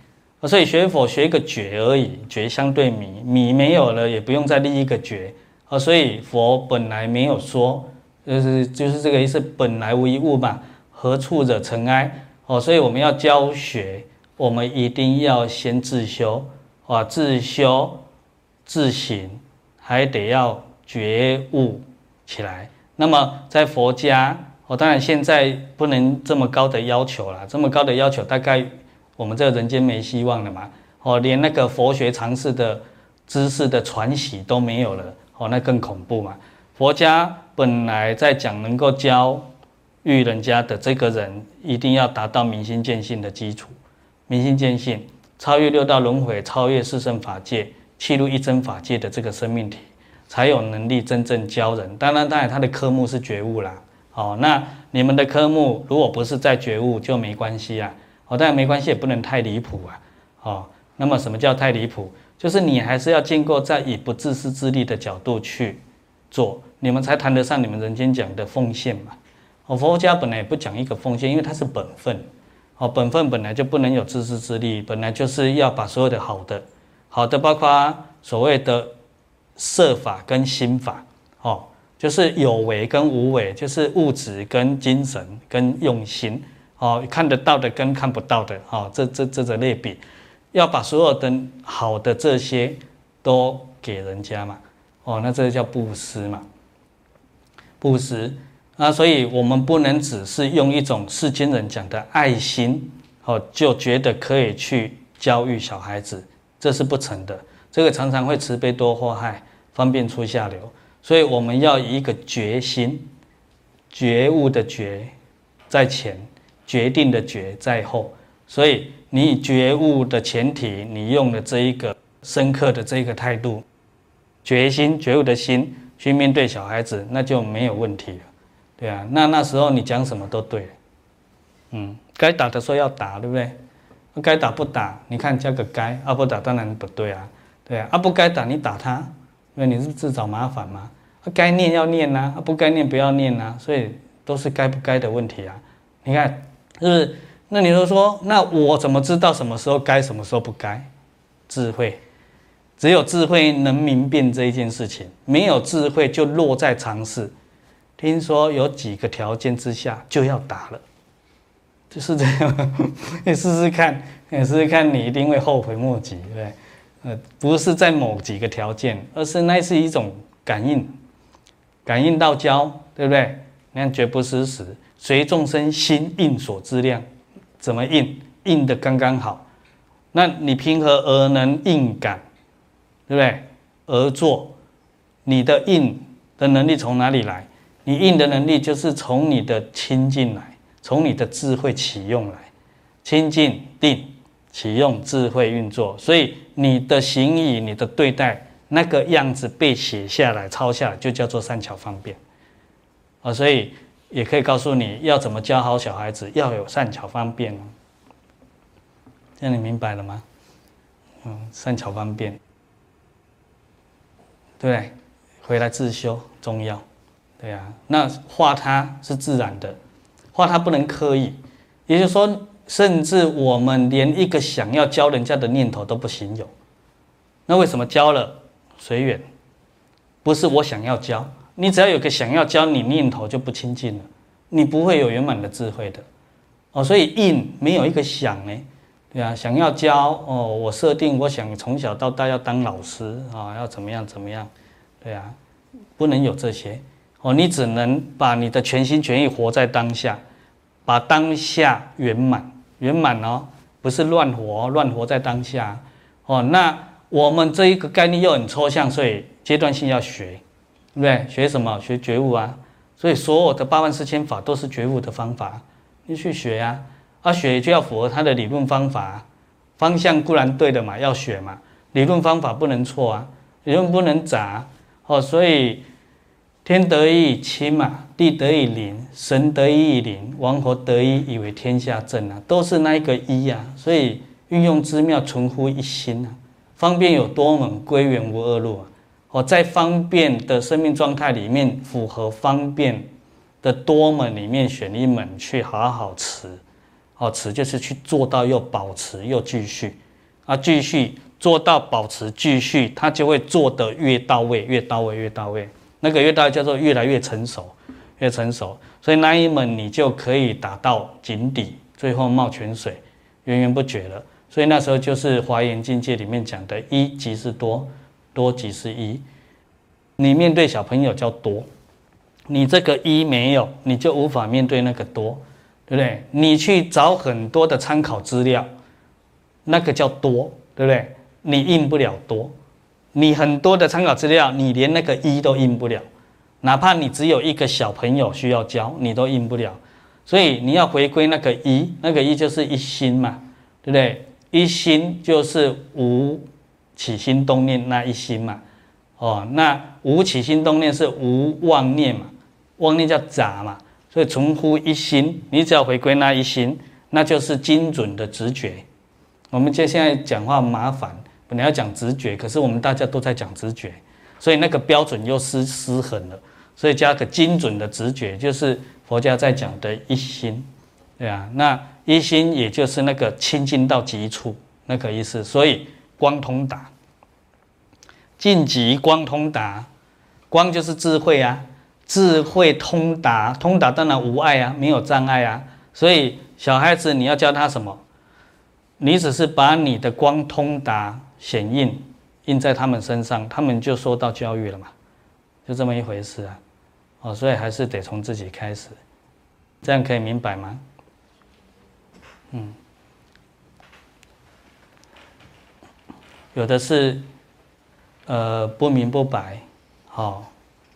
所以学佛学一个觉而已，觉相对迷，迷没有了，也不用再立一个觉。啊，所以佛本来没有说，就是就是这个意思，本来无一物嘛，何处惹尘埃？哦，所以我们要教学，我们一定要先自修，啊，自修自省，还得要觉悟起来。那么在佛家，哦，当然现在不能这么高的要求了，这么高的要求，大概我们这人间没希望了嘛。哦，连那个佛学常识的知识的传习都没有了，哦，那更恐怖嘛。佛家本来在讲能够教育人家的这个人，一定要达到明心见性的基础，明心见性，超越六道轮回，超越四圣法界，契入一真法界的这个生命体，才有能力真正教人。当然，当然，他的科目是觉悟啦。哦，那你们的科目如果不是在觉悟，就没关系啊。哦，当然没关系，也不能太离谱啊。哦。那么什么叫太离谱？就是你还是要经过在以不自私自利的角度去做，你们才谈得上你们人间讲的奉献嘛。哦，佛家本来也不讲一个奉献，因为它是本分。哦，本分本来就不能有自私自利，本来就是要把所有的好的，好的包括所谓的色法跟心法，哦，就是有为跟无为，就是物质跟精神跟用心，哦，看得到的跟看不到的，哦，这这这个类比。要把所有的好的这些都给人家嘛，哦，那这个叫布施嘛，布施啊，所以我们不能只是用一种世间人讲的爱心，哦，就觉得可以去教育小孩子，这是不成的。这个常常会慈悲多祸害，方便出下流。所以我们要以一个决心，觉悟的觉在前，决定的决在后，所以。你以觉悟的前提，你用了这一个深刻的这一个态度，决心觉悟的心去面对小孩子，那就没有问题了，对啊，那那时候你讲什么都对，嗯，该打的时候要打，对不对？该打不打，你看加个该，啊不打当然不对啊，对啊，啊不该打你打他，因为你是自找麻烦嘛，啊该念要念呐，啊不该念不要念呐，所以都是该不该的问题啊，你看是不是？那你就说，那我怎么知道什么时候该，什么时候不该？智慧，只有智慧能明辨这一件事情，没有智慧就落在常识。听说有几个条件之下就要打了，就是这样。[laughs] 你试试看，你试试看，你一定会后悔莫及，对不对？呃，不是在某几个条件，而是那是一种感应，感应到交，对不对？那样绝不失时，随众生心应所知量。怎么应？应的刚刚好，那你凭何而能应感？对不对？而做，你的应的能力从哪里来？你应的能力就是从你的清净来，从你的智慧启用来，清净定启用智慧运作，所以你的行仪、你的对待那个样子被写下来、抄下来，就叫做善巧方便啊，所以。也可以告诉你要怎么教好小孩子，要有善巧方便。这样你明白了吗？嗯，善巧方便，对，回来自修重要，对啊。那画它是自然的，画它不能刻意，也就是说，甚至我们连一个想要教人家的念头都不行有。那为什么教了随缘？不是我想要教。你只要有个想要教你念头就不清净了，你不会有圆满的智慧的，哦，所以应没有一个想呢，对啊，想要教哦，我设定我想从小到大要当老师啊，要怎么样怎么样，对啊，不能有这些哦，你只能把你的全心全意活在当下，把当下圆满圆满哦，不是乱活，乱活在当下哦。那我们这一个概念又很抽象，所以阶段性要学。对不对？学什么？学觉悟啊！所以所有的八万四千法都是觉悟的方法，你去学呀！啊，学就要符合他的理论方法，方向固然对的嘛，要学嘛，理论方法不能错啊，理论不能杂哦。所以天得一以亲嘛，地得以灵，神得一以灵，王侯得一以为天下正啊，都是那一个一啊。所以运用之妙，存乎一心啊，方便有多门，归元无二路啊。我在方便的生命状态里面，符合方便的多门里面选一门去好好持，好持就是去做到又保持又继续，啊，继续做到保持继续，他就会做得越到位，越到位，越到位。那个越到位叫做越来越成熟，越成熟。所以那一门你就可以达到井底，最后冒泉水，源源不绝了。所以那时候就是华严境界里面讲的“一即是多，多即是一”。你面对小朋友叫多，你这个一没有，你就无法面对那个多，对不对？你去找很多的参考资料，那个叫多，对不对？你印不了多，你很多的参考资料，你连那个一都印不了，哪怕你只有一个小朋友需要教，你都印不了。所以你要回归那个一，那个一就是一心嘛，对不对？一心就是无起心动念那一心嘛。哦，那无起心动念是无妄念嘛？妄念叫杂嘛，所以重乎一心，你只要回归那一心，那就是精准的直觉。我们接下来讲话麻烦，本来要讲直觉，可是我们大家都在讲直觉，所以那个标准又失失衡了。所以加个精准的直觉，就是佛家在讲的一心，对啊，那一心也就是那个清净到极处那个意思，所以光通达。晋级光通达，光就是智慧啊，智慧通达，通达当然无碍啊，没有障碍啊。所以小孩子你要教他什么？你只是把你的光通达显印印在他们身上，他们就受到教育了嘛，就这么一回事啊。哦，所以还是得从自己开始，这样可以明白吗？嗯，有的是。呃，不明不白，好、哦，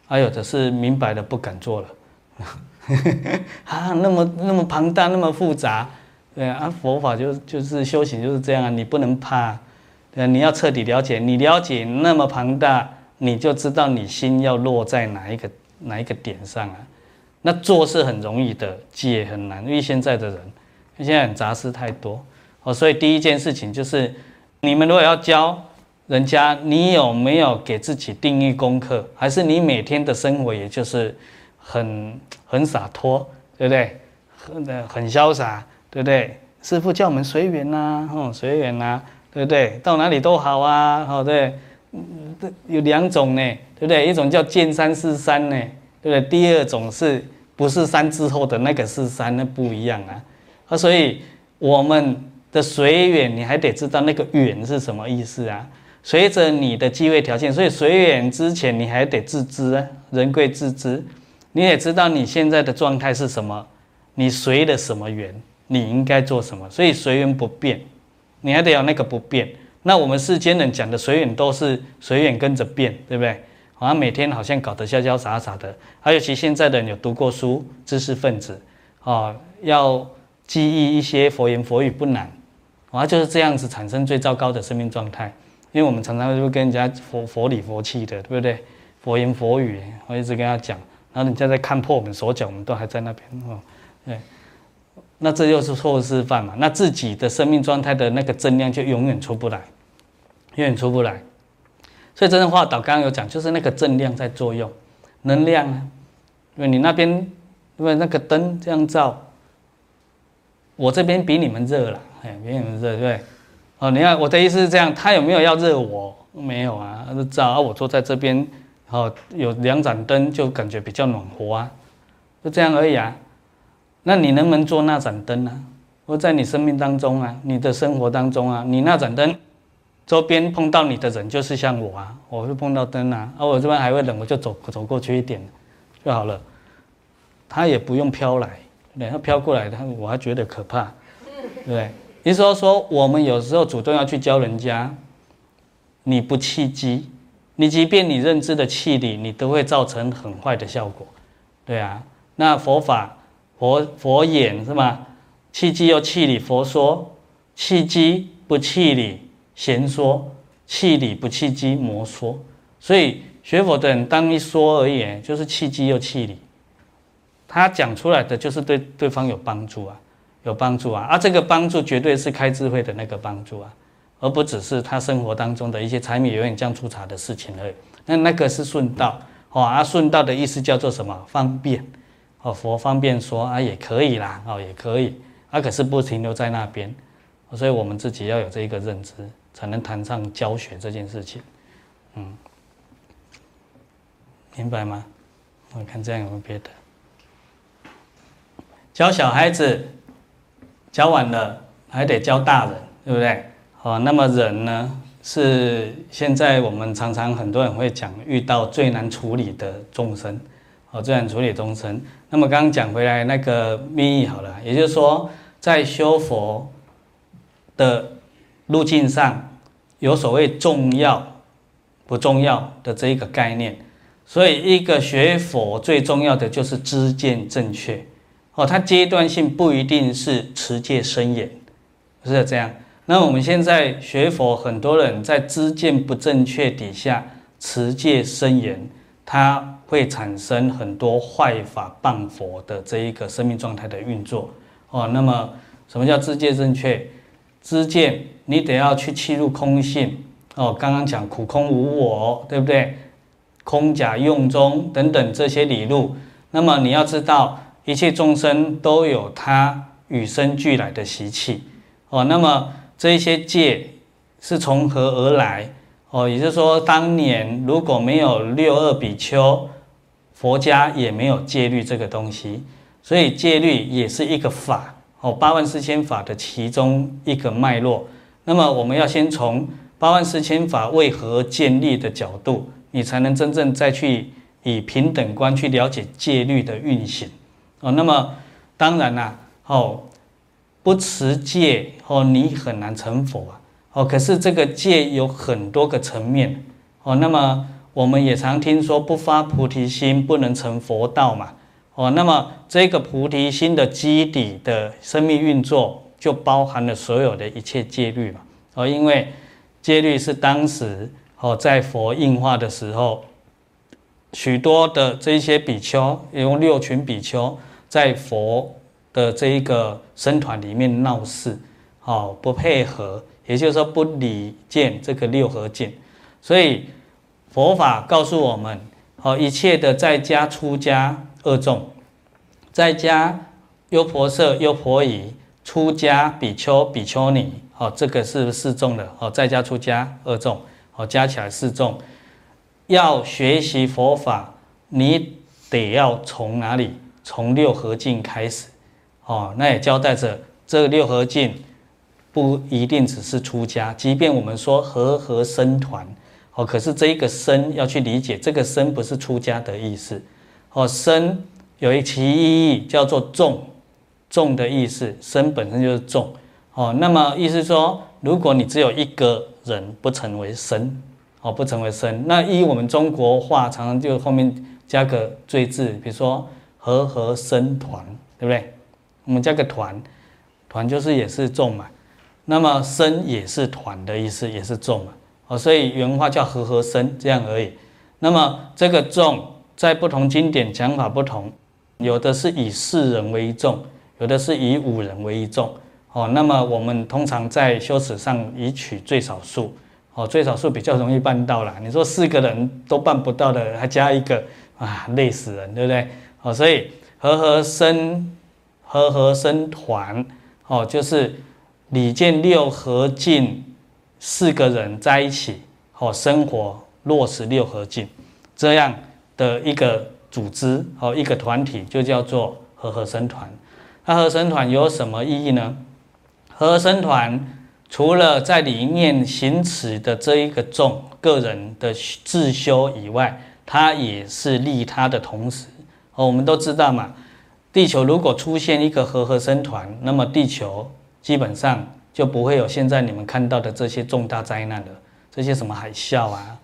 还有的是明白的不敢做了，[laughs] 啊，那么那么庞大，那么复杂，对啊，佛法就就是修行就是这样啊，你不能怕，对，你要彻底了解，你了解那么庞大，你就知道你心要落在哪一个哪一个点上啊。那做是很容易的，解很难，因为现在的人，现在很杂事太多，哦，所以第一件事情就是，你们如果要教。人家，你有没有给自己定义功课？还是你每天的生活也就是很很洒脱，对不对？很很潇洒，对不对？师父叫我们随缘呐，哦，随缘呐，对不对？到哪里都好啊，哦，对，有两种呢，对不对？一种叫见山是山呢，对不对？第二种是不是山之后的那个是山，那不一样啊。啊，所以我们的随缘，你还得知道那个缘是什么意思啊？随着你的机会条件，所以随缘之前，你还得自知啊，人贵自知。你也知道你现在的状态是什么，你随了什么缘，你应该做什么。所以随缘不变，你还得要那个不变。那我们世间人讲的随缘都是随缘跟着变，对不对？好像每天好像搞得潇潇洒洒的。还有其现在的人有读过书，知识分子啊，要记忆一些佛言佛语不难，啊，就是这样子产生最糟糕的生命状态。因为我们常常会跟人家佛佛理佛气的，对不对？佛言佛语，我一直跟他讲，然后人家在看破我们手脚，我们都还在那边哦。对，那这就是错误示范嘛。那自己的生命状态的那个正量就永远出不来，永远出不来。所以真正话导刚刚有讲，就是那个正量在作用，能量啊。因为你那边因为那个灯这样照，我这边比你们热了，哎，比你们热，对不对？哦，你看我的意思是这样，他有没有要热我？没有啊，是照啊，我坐在这边，哦，有两盏灯就感觉比较暖和啊，就这样而已啊。那你能不能做那盏灯呢？或在你生命当中啊，你的生活当中啊，你那盏灯周边碰到你的人就是像我啊，我会碰到灯啊，而我这边还会冷，我就走走过去一点就好了。他也不用飘来，对，他飘过来，他我还觉得可怕，对不对？你说说，我们有时候主动要去教人家，你不契机，你即便你认知的气理，你都会造成很坏的效果，对啊。那佛法佛佛眼是吗？契机又契理，佛说契机不契理，闲说契理不契机，魔说。所以学佛的人，当一说而言，就是契机又契理，他讲出来的就是对对方有帮助啊。有帮助啊！啊，这个帮助绝对是开智慧的那个帮助啊，而不只是他生活当中的一些柴米油盐酱醋茶的事情而已。那那个是顺道哦，啊，顺道的意思叫做什么？方便哦，佛方便说啊，也可以啦，哦，也可以啊，可是不停留在那边，所以我们自己要有这一个认知。才能谈上教学这件事情。嗯，明白吗？我看这样有没有别的？教小孩子教完了，还得教大人，对不对？好，那么人呢，是现在我们常常很多人会讲遇到最难处理的众生，哦，最难处理众生。那么刚刚讲回来那个密意好了，也就是说，在修佛的路径上，有所谓重要不重要的这一个概念。所以，一个学佛最重要的就是知见正确。哦，它阶段性不一定是持戒生严，不是这样。那我们现在学佛，很多人在知见不正确底下持戒生严，它会产生很多坏法谤佛的这一个生命状态的运作。哦，那么什么叫知见正确？知见你得要去契入空性。哦，刚刚讲苦空无我，对不对？空假用中等等这些理路，那么你要知道，一切众生都有他与生俱来的习气哦。那么这一些戒是从何而来哦？也就是说，当年如果没有六二比丘，佛家也没有戒律这个东西，所以戒律也是一个法哦。八万四千法的其中一个脉络。那么我们要先从八万四千法为何建立的角度。你才能真正再去以平等观去了解戒律的运行哦。那么当然啦，哦，不持戒哦，你很难成佛啊。哦，可是这个戒有很多个层面哦。那么我们也常听说不发菩提心不能成佛道嘛。哦，那么这个菩提心的基底的生命运作就包含了所有的一切戒律嘛。哦，因为戒律是当时。哦，在佛应化的时候，许多的这些比丘，用六群比丘，在佛的这一个僧团里面闹事，哦，不配合，也就是说不理见这个六合敬，所以佛法告诉我们，哦，一切的在家出家二众，在家优婆塞、优婆夷，出家比丘、比丘尼，哦，这个是四众的，哦，在家出家二众。哦，加起来四众，要学习佛法，你得要从哪里？从六合敬开始。哦，那也交代着这六合敬不一定只是出家，即便我们说和合僧团，哦，可是这一个僧要去理解，这个僧不是出家的意思。哦，僧有一其意义叫做众，众的意思，僧本身就是众。哦，那么意思说，如果你只有一个。人不成为僧，哦，不成为僧。那依我们中国话，常常就后面加个“缀”字，比如说“和合生团”，对不对？我们加个“团”，团就是也是众嘛。那么生也是团的意思，也是众嘛。哦，所以原话叫“和合生”这样而已。那么这个众在不同经典讲法不同，有的是以四人为一众，有的是以五人为一众。哦，那么我们通常在修持上以取最少数，哦，最少数比较容易办到啦。你说四个人都办不到的，还加一个，啊，累死人，对不对？哦，所以和合生，和合生团，哦，就是李建六合敬，四个人在一起，哦，生活落实六合敬，这样的一个组织，哦，一个团体就叫做和合生团。那和合僧团有什么意义呢？和合僧团除了在里面行持的这一个众个人的自修以外，它也是利他的同时。哦，我们都知道嘛，地球如果出现一个和合生团，那么地球基本上就不会有现在你们看到的这些重大灾难了。这些什么海啸啊，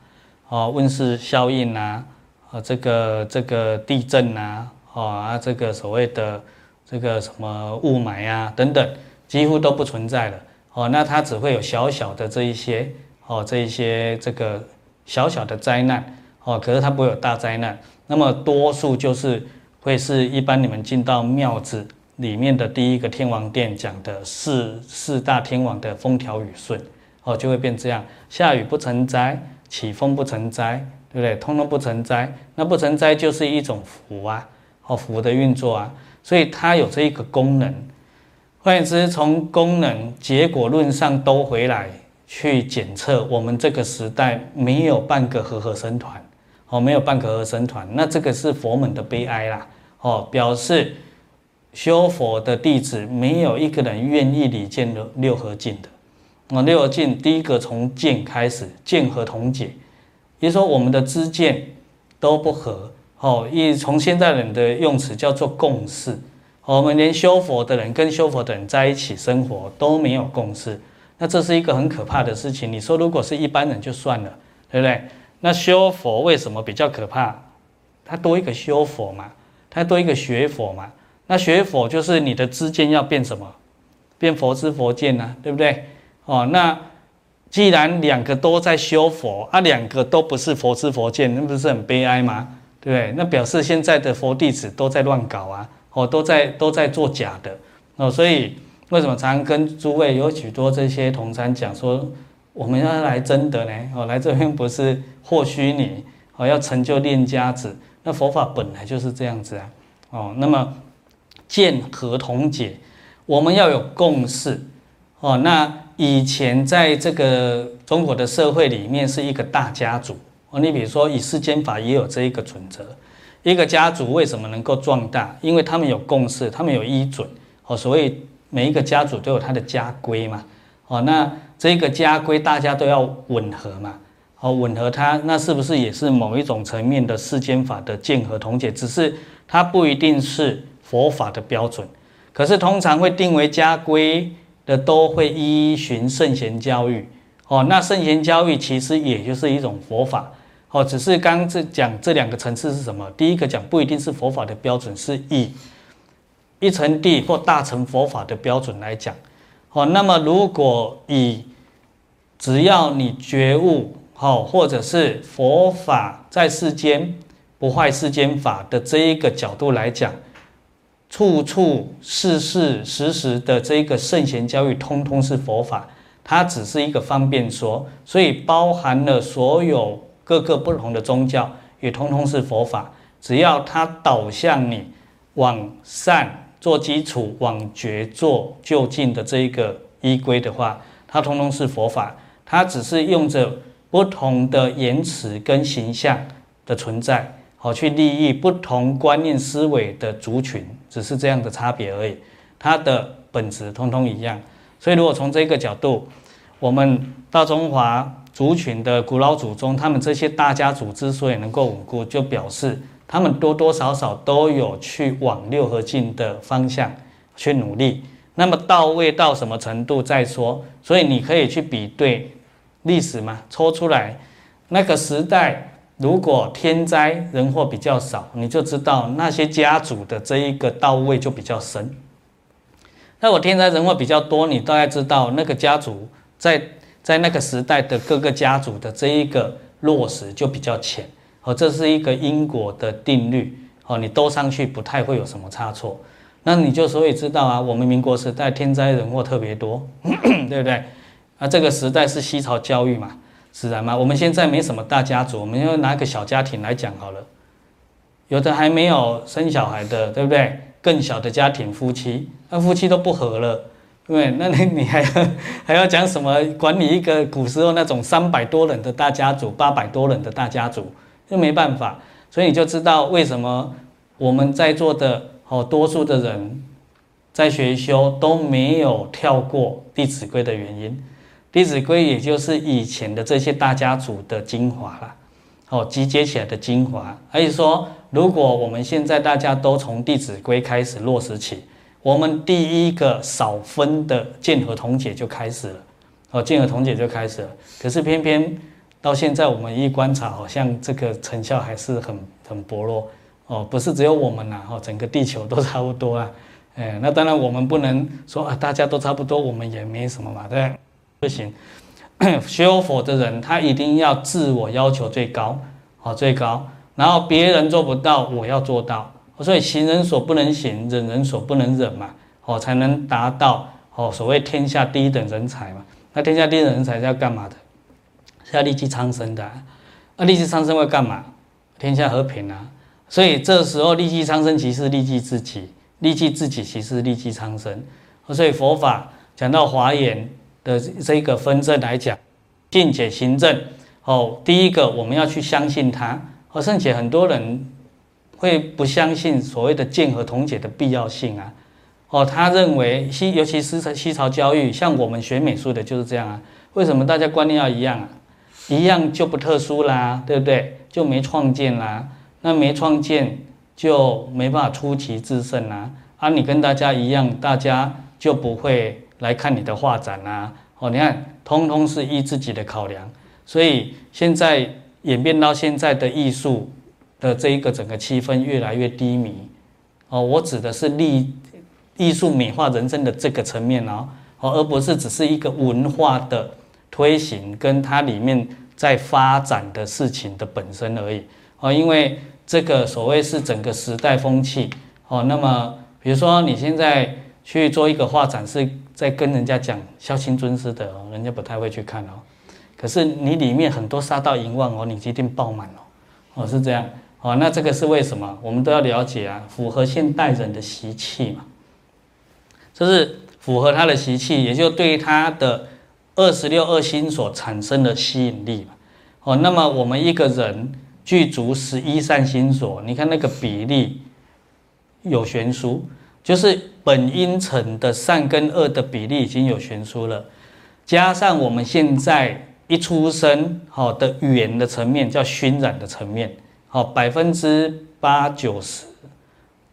哦，温室效应啊，啊，这个这个地震啊，哦啊，这个所谓的这个什么雾霾啊等等。几乎都不存在了哦，那它只会有小小的这一些哦，这一些这个小小的灾难哦，可是它不会有大灾难。那么多数就是会是一般你们进到庙子里面的第一个天王殿讲的四四大天王的风调雨顺哦，就会变这样，下雨不成灾，起风不成灾，对不对？通通不成灾，那不成灾就是一种福啊，哦，福的运作啊，所以它有这一个功能。换言之，从功能结果论上都回来，去检测，我们这个时代没有半个和合僧团，哦，没有半个和合僧团，那这个是佛门的悲哀啦，哦，表示修佛的弟子没有一个人愿意礼见六六合敬的，哦，六合敬第一个从见开始，见合同解，也就说我们的知见都不合，哦，一从现在人的用词叫做共识。我们连修佛的人跟修佛的人在一起生活都没有共识，那这是一个很可怕的事情。你说如果是一般人就算了，对不对？那修佛为什么比较可怕？他多一个修佛嘛，他多一个学佛嘛。那学佛就是你的知见要变什么？变佛知佛见呢、对不对？哦，那既然两个都在修佛，啊，两个都不是佛知佛见，那不是很悲哀吗？对不对？那表示现在的佛弟子都在乱搞啊。哦，都在都在做假的哦，所以为什么常跟诸位有许多这些同参讲说，我们要来真的呢？哦，来这边不是和虚拟哦，要成就练家子。那佛法本来就是这样子啊。哦，那么见合同解，我们要有共识哦。那以前在这个中国的社会里面是一个大家族哦，你比如说以世间法也有这一个准则。一个家族为什么能够壮大？因为他们有共识，他们有依准。哦，所以每一个家族都有他的家规嘛。哦，那这个家规大家都要吻合嘛。哦，吻合它，那是不是也是某一种层面的世间法的见合同解？只是它不一定是佛法的标准。可是通常会定为家规的，都会依循圣贤教育。哦，那圣贤教育其实也就是一种佛法。哦，只是刚这讲这两个层次是什么？第一个讲不一定是佛法的标准，是以一乘地或大乘佛法的标准来讲。哦，那么如果以只要你觉悟，好，或者是佛法在世间不坏世间法的这一个角度来讲，处处事事时时的这一个圣贤教育，通通是佛法，它只是一个方便说，所以包含了所有。各个不同的宗教也通通是佛法，只要它导向你往善做基础，往觉做就近的这一个依归的话，它通通是佛法。它只是用着不同的言辞跟形象的存在，好去利益不同观念思维的族群，只是这样的差别而已。它的本质通通一样。所以，如果从这个角度，我们大中华。族群的古老祖宗，他们这些大家族之所以能够稳固，就表示他们多多少少都有去往六合敬的方向去努力。那么到位到什么程度再说。所以你可以去比对历史嘛，抽出来那个时代，如果天灾人祸比较少，你就知道那些家族的这一个到位就比较深。那我天灾人祸比较多，你大概知道那个家族在。在那个时代的各个家族的这一个落实就比较浅，哦，这是一个因果的定律，哦，你兜上去不太会有什么差错，那你就所以知道啊，我们民国时代天灾人祸特别多，[coughs] 对不对？那，这个时代是西朝教育嘛，自然嘛。我们现在没什么大家族，我们要拿个小家庭来讲好了，有的还没有生小孩的，对不对？更小的家庭夫妻，那夫妻都不和了。对，那你 [laughs] 你还要还要讲什么？管理一个古时候那种三百多人的大家族，八百多人的大家族，就没办法。所以你就知道为什么我们在座的好多数的人在学修都没有跳过《弟子规》的原因，《弟子规》也就是以前的这些大家族的精华了，哦，集结起来的精华。所以说，如果我们现在大家都从《弟子规》开始落实起。我们第一个少分的见合同解就开始了，哦，见合同解就开始了。可是偏偏到现在，我们一观察，好像这个成效还是很很薄弱，哦，不是只有我们呐，哦，整个地球都差不多啊，哎，那当然我们不能说啊，大家都差不多，我们也没什么嘛，对，不行。[coughs] 学佛的人，他一定要自我要求最高，哦，最高，然后别人做不到，我要做到。所以行人所不能行，忍人所不能忍嘛，哦，才能达到哦所谓天下第一等人才嘛。那天下第一等人才是要干嘛的？是要利济苍生的。那利济苍生会干嘛？天下和平啊。所以这时候利济苍生，其实利济自己，利济自己其实利济苍生。所以佛法讲到华严的这个分证来讲，信解行政哦，第一个我们要去相信它，而甚至很多人会不相信所谓的见合同解的必要性啊，哦，他认为西尤其是在西朝教育，像我们学美术的就是这样啊，为什么大家观念要一样啊？一样就不特殊啦，对不对？就没创建啦，那没创建就没办法出奇制胜啦。啊，你跟大家一样，大家就不会来看你的画展啊。哦，你看，通通是依自己的考量，所以现在演变到现在的艺术的这一个整个气氛越来越低迷。哦，我指的是艺艺术美化人生的这个层面哦，哦，而不是只是一个文化的。推行跟它里面在发展的事情的本身而已哦，因为这个所谓是整个时代风气哦。那么比如说你现在去做一个画展，是在跟人家讲孝亲尊师的哦，人家不太会去看哦。可是你里面很多杀到淫妄哦，你一定爆满哦，哦是这样哦。那这个是为什么？我们都要了解啊，符合现代人的习气嘛，这是符合他的习气，也就对他的。二十六二心所产生的吸引力嘛，哦，那么我们一个人具足十一善心所，你看那个比例有悬殊，就是本因成的善跟恶的比例已经有悬殊了，加上我们现在一出生好的语言的层面叫熏染的层面，好百分之八九十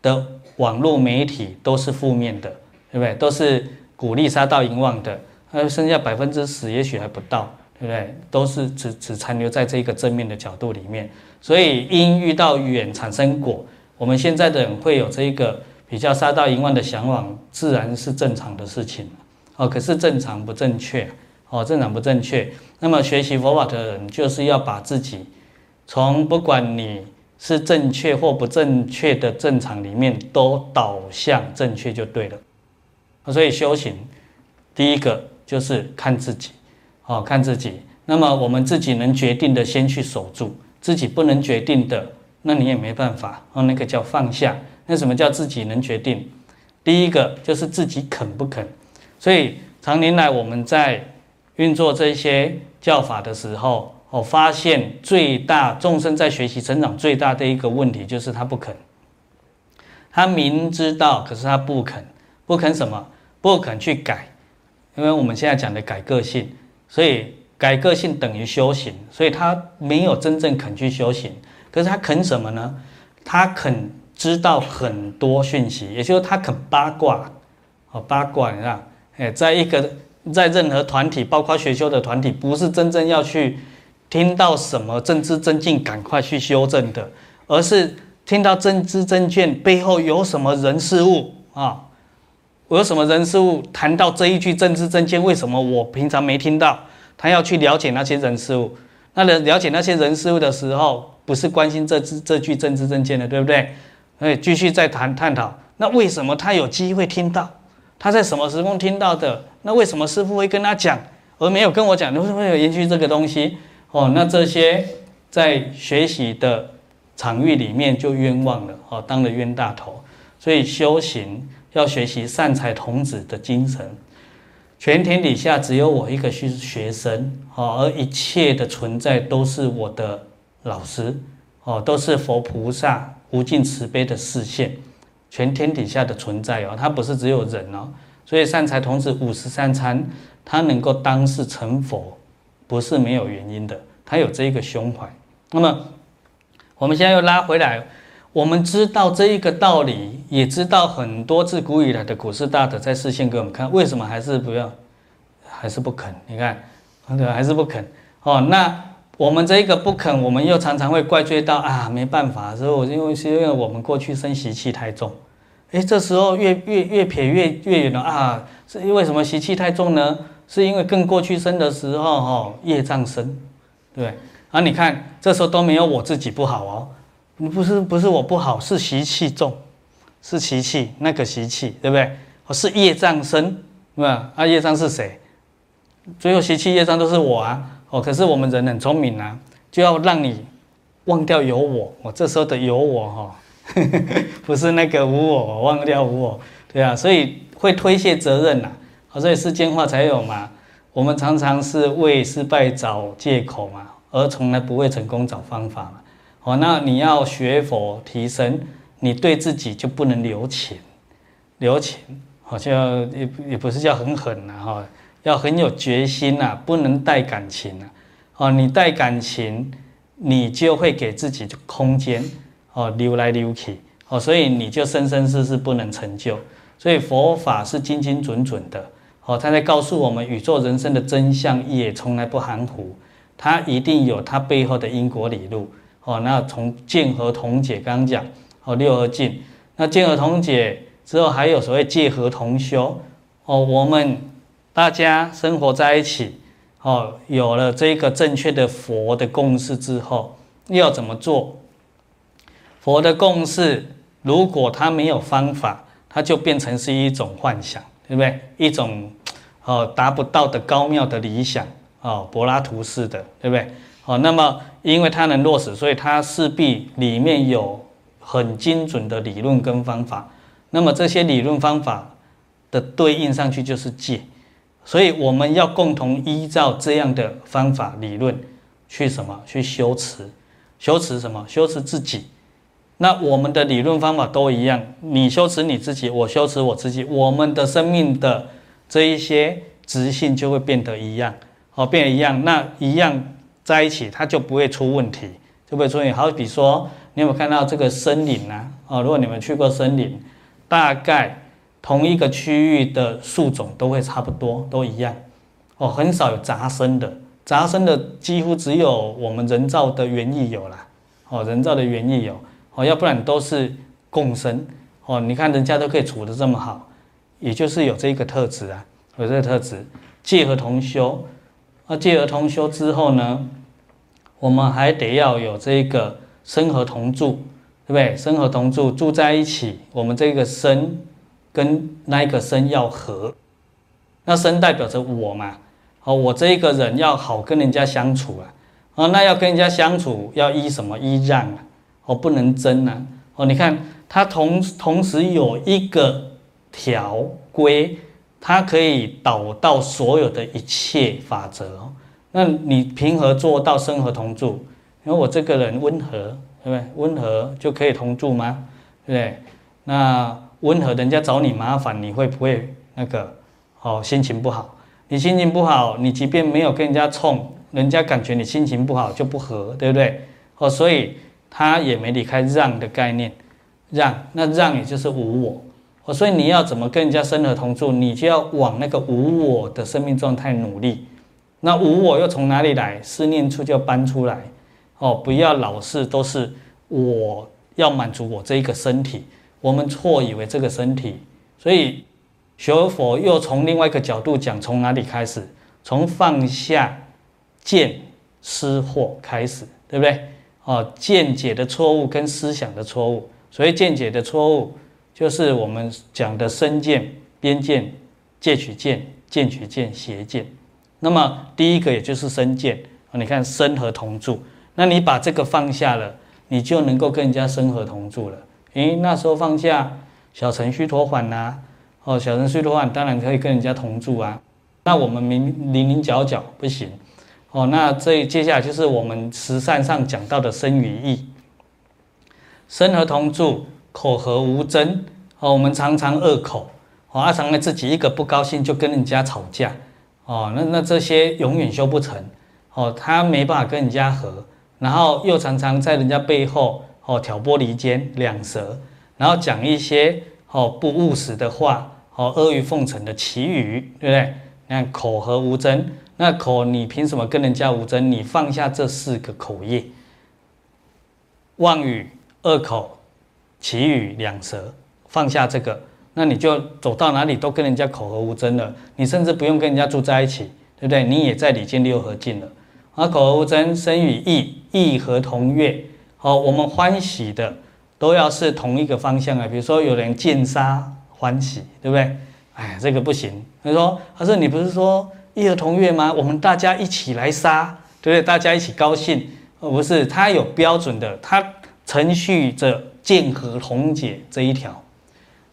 的网络媒体都是负面的，对不对？都是鼓励杀盗淫妄的。还有剩下百分之十，也许还不到，对不对？都是只只残留在这个正面的角度里面。所以因遇到缘产生果，我们现在的人会有这一个比较杀盗淫妄的向往，自然是正常的事情。哦，可是正常不正确，哦，正常不正确。那么学习佛法的人，就是要把自己从不管你是正确或不正确的正常里面，都导向正确就对了。所以修行第一个。就是看自己，哦，看自己。那么我们自己能决定的，先去守住；自己不能决定的，那你也没办法。哦，那个叫放下。那什么叫自己能决定？第一个就是自己肯不肯。所以常年来我们在运作这些教法的时候，我发现最大众生在学习成长最大的一个问题就是他不肯。他明知道，可是他不肯，不肯什么？不肯去改。因为我们现在讲的改个性，所以改个性等于修行，所以他没有真正肯去修行。可是他肯什么呢？他肯知道很多讯息，也就是他肯八卦。哦，八卦，你知道？哎，在一个在任何团体，包括学修的团体，不是真正要去听到什么政治正见，赶快去修正的，而是听到政治正见背后有什么人事物啊。我有什么人事物谈到这一句政治正见，为什么我平常没听到？他要去了解那些人事物，那了了解那些人事物的时候，不是关心这这句政治正见的，对不对？哎，继续再谈探讨，那为什么他有机会听到？他在什么时空听到的？那为什么师傅会跟他讲，而没有跟我讲？为什么有延续这个东西？哦，那这些在学习的场域里面就冤枉了，哦，当了冤大头。所以修行。要学习善财童子的精神，全天底下只有我一个是学生，哦，而一切的存在都是我的老师，哦，都是佛菩萨无尽慈悲的视线，全天底下的存在哦，它不是只有人哦，所以善财童子五十三参，他能够当世成佛，不是没有原因的，他有这一个胸怀。那么，我们现在又拉回来。我们知道这一个道理，也知道很多自古以来的古师大德在示现给我们看，为什么还是不要，还是不肯？你看，对？还是不肯。哦，那我们这一个不肯，我们又常常会怪罪到啊，没办法，所以我因为是因为我们过去生习气太重。诶，这时候越越越撇越越远了啊，是因为什么习气太重呢？是因为更过去生的时候哈、哦，业障深，对。啊，你看这时候都没有我自己不好哦。不是不是我不好，是习气重，是习气那个习气，对不对？哦，是业障深，对吧？啊，业障是谁？最后习气业障都是我啊！哦，可是我们人很聪明啊，就要让你忘掉有我。我这时候的有我哈，[laughs] 不是那个无我，忘掉无我，对啊，所以会推卸责任呐。好，所以世间话才有嘛。我们常常是为失败找借口嘛，而从来不为成功找方法嘛。哦，那你要学佛提升，你对自己就不能留情，留情好像也也不是叫很狠呐哈，要很有决心呐，不能带感情呐。哦，你带感情，你就会给自己空间哦，溜来溜去哦，所以你就生生世世不能成就。所以佛法是精精准准的哦，他在告诉我们宇宙人生的真相，也从来不含糊，它一定有它背后的因果理路。哦，那从见和同解刚刚讲哦，六合敬，那见和同解之后还有所谓戒和同修哦，我们大家生活在一起哦，有了这个正确的佛的共识之后，要怎么做？佛的共识如果它没有方法，它就变成是一种幻想，对不对？一种哦达不到的高妙的理想哦，柏拉图式的，对不对？哦，那么因为它能落实，所以它势必里面有很精准的理论跟方法。那么这些理论方法的对应上去就是戒，所以我们要共同依照这样的方法理论去什么？去修持，修持什么？修持自己。那我们的理论方法都一样，你修持你自己，我修持我自己，我们的生命的这一些直性就会变得一样，哦，变得一样，那一样。在一起，它就不会出问题，就不会出问题。好比说，你有没有看到这个森林啊？哦，如果你们去过森林，大概同一个区域的树种都会差不多，都一样。哦，很少有杂生的，杂生的几乎只有我们人造的园艺有啦。哦，人造的园艺有。哦，要不然都是共生。哦，你看人家都可以处得这么好，也就是有这个特质啊，有这个特质，戒合同修。那戒合同修之后呢，我们还得要有这个生合同住，对不对？生合同住，住在一起，我们这个生跟那一个身要合。那身代表着我嘛，哦，我这一个人要好跟人家相处啊，啊，那要跟人家相处要依什么？依让啊，哦，不能争啊，哦，你看它同同时有一个条规。它可以导到所有的一切法则哦。那你凭何做到生合同住？因为我这个人温和，对不对？温和就可以同住吗？对不对？那温和，人家找你麻烦，你会不会那个？哦，心情不好。你心情不好，你即便没有跟人家冲，人家感觉你心情不好就不和，对不对？哦，所以他也没离开让的概念，让那让也就是无我。哦，所以你要怎么跟人家身合同住，你就要往那个无我的生命状态努力。那无我又从哪里来？思念处就要搬出来。哦，不要老是都是我要满足我这一个身体，我们错以为这个身体。所以学佛又从另外一个角度讲，从哪里开始？从放下见思惑开始，对不对？哦，见解的错误跟思想的错误，所以见解的错误。就是我们讲的身见、边见、戒取见、见取见、邪见。那么第一个也就是身见，你看身合同住，那你把这个放下了，你就能够跟人家身合同住了。诶，那时候放假小程序托管呐，哦，小程序托管当然可以跟人家同住啊。那我们明零零角角不行，哦，那这接下来就是我们慈善上讲到的生与义，生和同住。口和无争。哦，我们常常恶口。哦，阿，常呢自己一个不高兴就跟人家吵架。哦，那那这些永远修不成。哦，他没办法跟人家和，然后又常常在人家背后哦挑拨离间两舌，然后讲一些哦不务实的话哦，阿谀奉承的綺语，对不对？你看口和无争，那口你凭什么跟人家无争？你放下这四个口业，妄语、恶口。綺语两舌，放下这个，那你就走到哪里都跟人家口和无争了。你甚至不用跟人家住在一起，对不对？你也在礼敬六合敬了。啊，口和无争，身语意，意和同悦。好，我们欢喜的都要是同一个方向啊。比如说有人见杀欢喜，对不对？哎，这个不行。他说：“他说你不是说意和同悦吗？我们大家一起来杀，对不对？大家一起高兴。哦不是，他有标准的，他程序着。”见合同解这一条，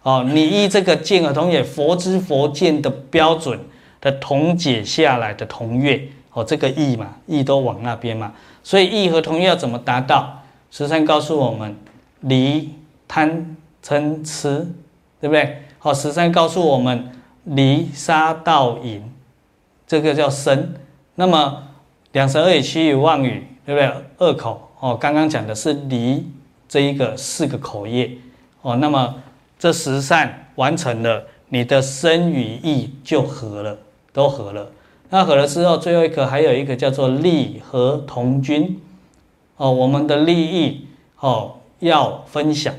哦，你依这个见合同解佛知佛见的标准的同解下来的同乐哦，这个义嘛，义都往那边嘛，所以义和同乐要怎么达到？十三告诉我们，离贪嗔痴，对不对？好，十三告诉我们，离杀盗淫，这个叫身。那么两舌恶语綺语妄语，对不对？恶口哦，刚刚讲的是离这一个四个口业哦，那么这十善完成了。你的身与意就合了，都合了。那合了之后，最后一个还有一个叫做利和同均哦，我们的利益哦要分享，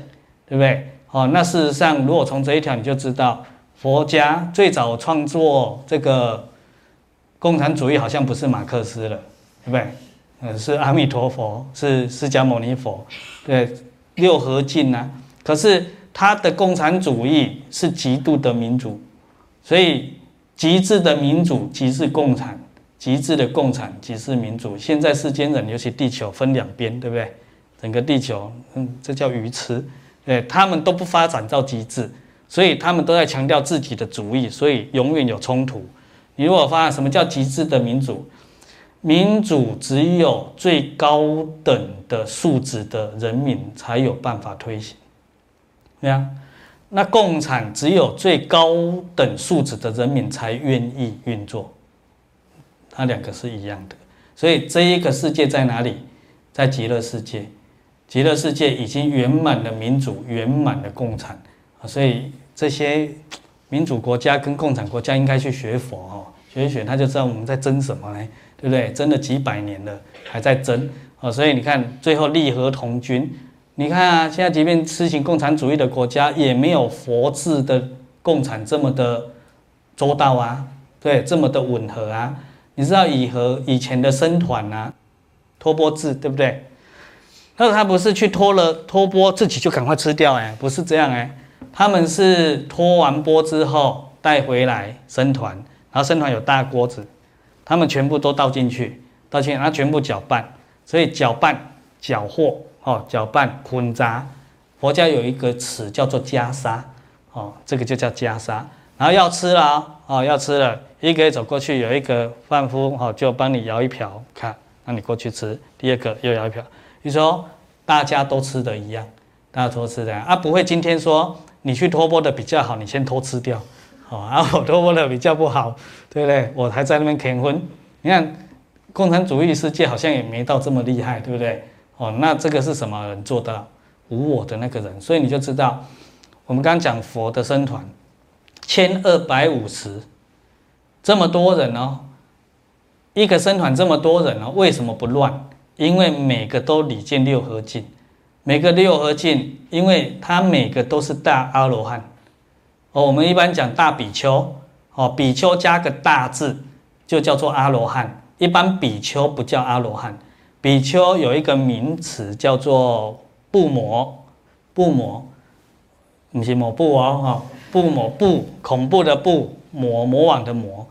对不对？哦，那事实上，如果从这一条你就知道，佛家最早创作这个共产主义，好像不是马克思了，对不对？嗯，是阿弥陀佛，是释迦牟尼佛，对，六合敬啊。可是。他的共产主义是极度的民主，所以极致的民主即是共产，极致的共产即是民主。现在世间人，尤其地球分两边，对不对？整个地球，嗯，这叫愚痴，对，他们都不发展到极致，所以他们都在强调自己的主义，所以永远有冲突。你如果发现什么叫极致的民主？民主只有最高等的素质的人民才有办法推行。对啊，那共产只有最高等素质的人民才愿意运作，它两个是一样的。所以这一个世界在哪里？在极乐世界，极乐世界已经圆满的民主，圆满的共产啊。所以这些民主国家跟共产国家应该去学佛哦，学一学，他就知道我们在争什么呢？对不对？争了几百年了，还在争啊。所以你看，最后利和同军。你看啊，现在即便实行共产主义的国家，也没有佛制的共产这么的周到啊，对，这么的吻合啊。你知道以和以前的僧团啊，托钵制，对不对？那他不是去托了托钵，自己就赶快吃掉哎，不是这样哎，他们是托完钵之后带回来僧团，然后僧团有大锅子，他们全部都倒进去，倒进去，然后全部搅拌，所以搅拌搅和。哦，搅拌混杂，佛教有一个词叫做袈裟，哦，这个就叫袈裟。然后要吃了，哦，要吃了，一个走过去，有一个贩夫，哦，就帮你舀一瓢，看，让你过去吃。第二个又舀一瓢，你说大家都吃的一样，大家都吃的啊，不会今天说你去托钵的比较好，你先偷吃掉，哦，啊，我托钵的比较不好，对不对？我还在那边啃荤。你看，共产主义世界好像也没到这么厉害，对不对？哦，那这个是什么人做到无我的那个人？所以你就知道，我们刚刚讲佛的僧团，千二百五十，这么多人哦，一个僧团这么多人哦，为什么不乱？因为每个都礼敬六合敬，每个六合敬，因为他每个都是大阿罗汉。哦，我们一般讲大比丘，哦，比丘加个大字就叫做阿罗汉，一般比丘不叫阿罗汉。比丘有一个名词叫做布摩，布摩，不是魔怖哦，哈，怖魔怖，恐怖的怖，魔魔王的魔。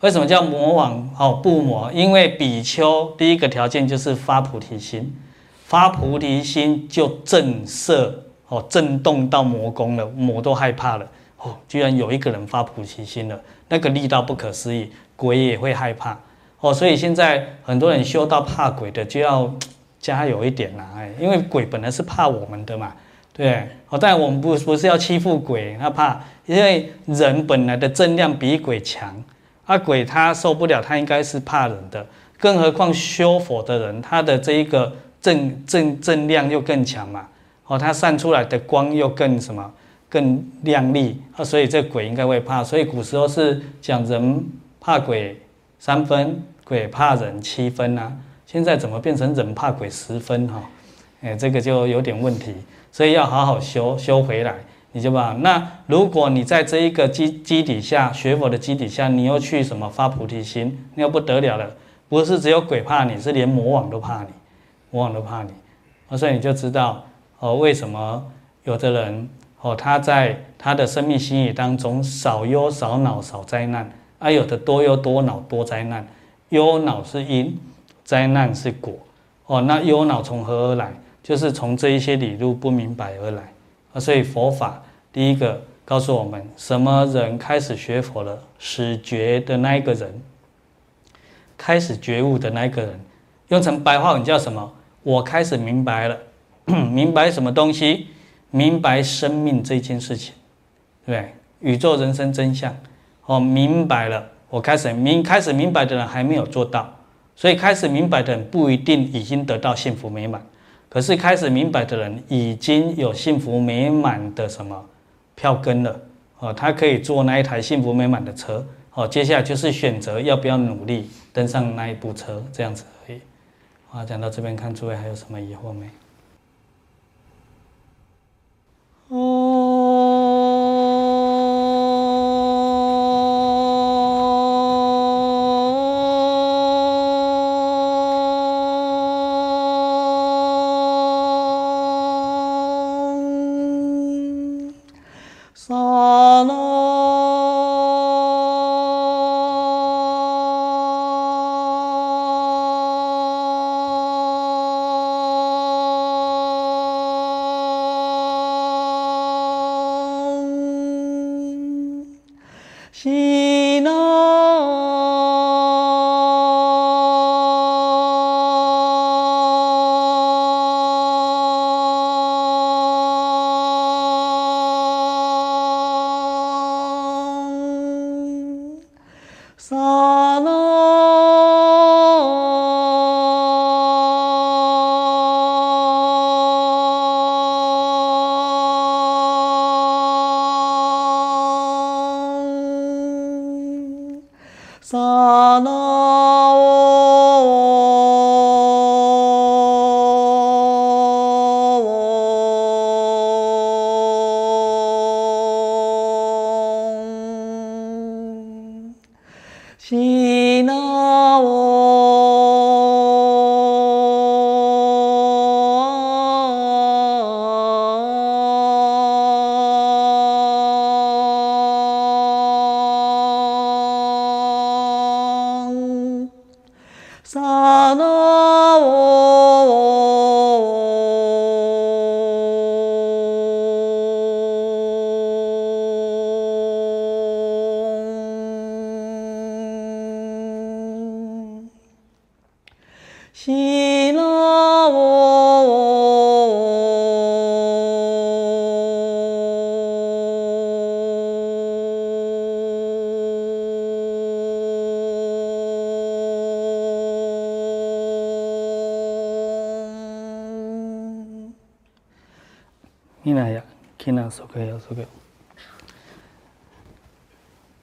为什么叫魔王？哦，怖魔，因为比丘第一个条件就是发菩提心，发菩提心就震慑，哦，震动到魔宫了，魔都害怕了。哦，居然有一个人发菩提心了，那个力道不可思议，鬼也会害怕。哦，所以现在很多人修到怕鬼的，就要加油一点啦，哎，因为鬼本来是怕我们的嘛，对，哦，但我们不不是要欺负鬼，他怕，因为人本来的正量比鬼强，啊，鬼他受不了，他应该是怕人的，更何况修佛的人，他的这一个正正正量又更强嘛，哦，他散出来的光又更什么，更亮丽，啊，所以这鬼应该会怕，所以古时候是讲人怕鬼。三分鬼怕人七分啊，现在怎么变成人怕鬼十分哈？哎，这个就有点问题，所以要好好修修回来，你就把那如果你在这一个基基底下学佛的基底下，你又去什么发菩提心，那要不得了了，不是只有鬼怕你，是连魔王都怕你，魔王都怕你，所以你就知道哦，为什么有的人哦，他在他的生命心意当中少忧少恼少灾难。啊，有的多忧多恼多灾难，忧恼是因，灾难是果。哦，那忧恼从何而来？就是从这一些理路不明白而来。啊，所以佛法第一个告诉我们，什么人开始学佛了？始觉的那一个人，开始觉悟的那一个人，用成白话文叫什么？我开始明白了，[clears throat] 明白什么东西？明白生命这件事情，对不对？宇宙人生真相，哦，明白了。我开始明开始明白的人还没有做到，所以开始明白的人不一定已经得到幸福美满，可是开始明白的人已经有幸福美满的什么票根了，哦，他可以坐那一台幸福美满的车，哦，接下来就是选择要不要努力登上那一部车，这样子而已。啊，讲到这边，看诸位还有什么疑惑没？哦さな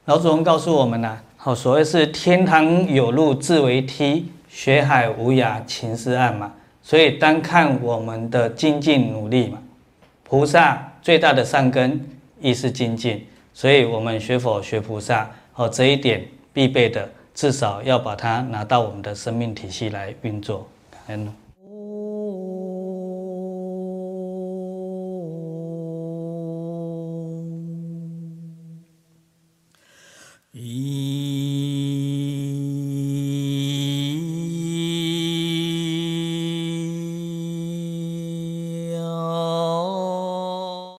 老祖宗告诉我们呐，好，所谓是天堂有路自为梯，学海无涯情是岸嘛。所以单看我们的精进努力嘛，菩萨最大的善根亦是精进，所以我们学佛学菩萨，哦，这一点必备的，至少要把它拿到我们的生命体系来运作。感恩。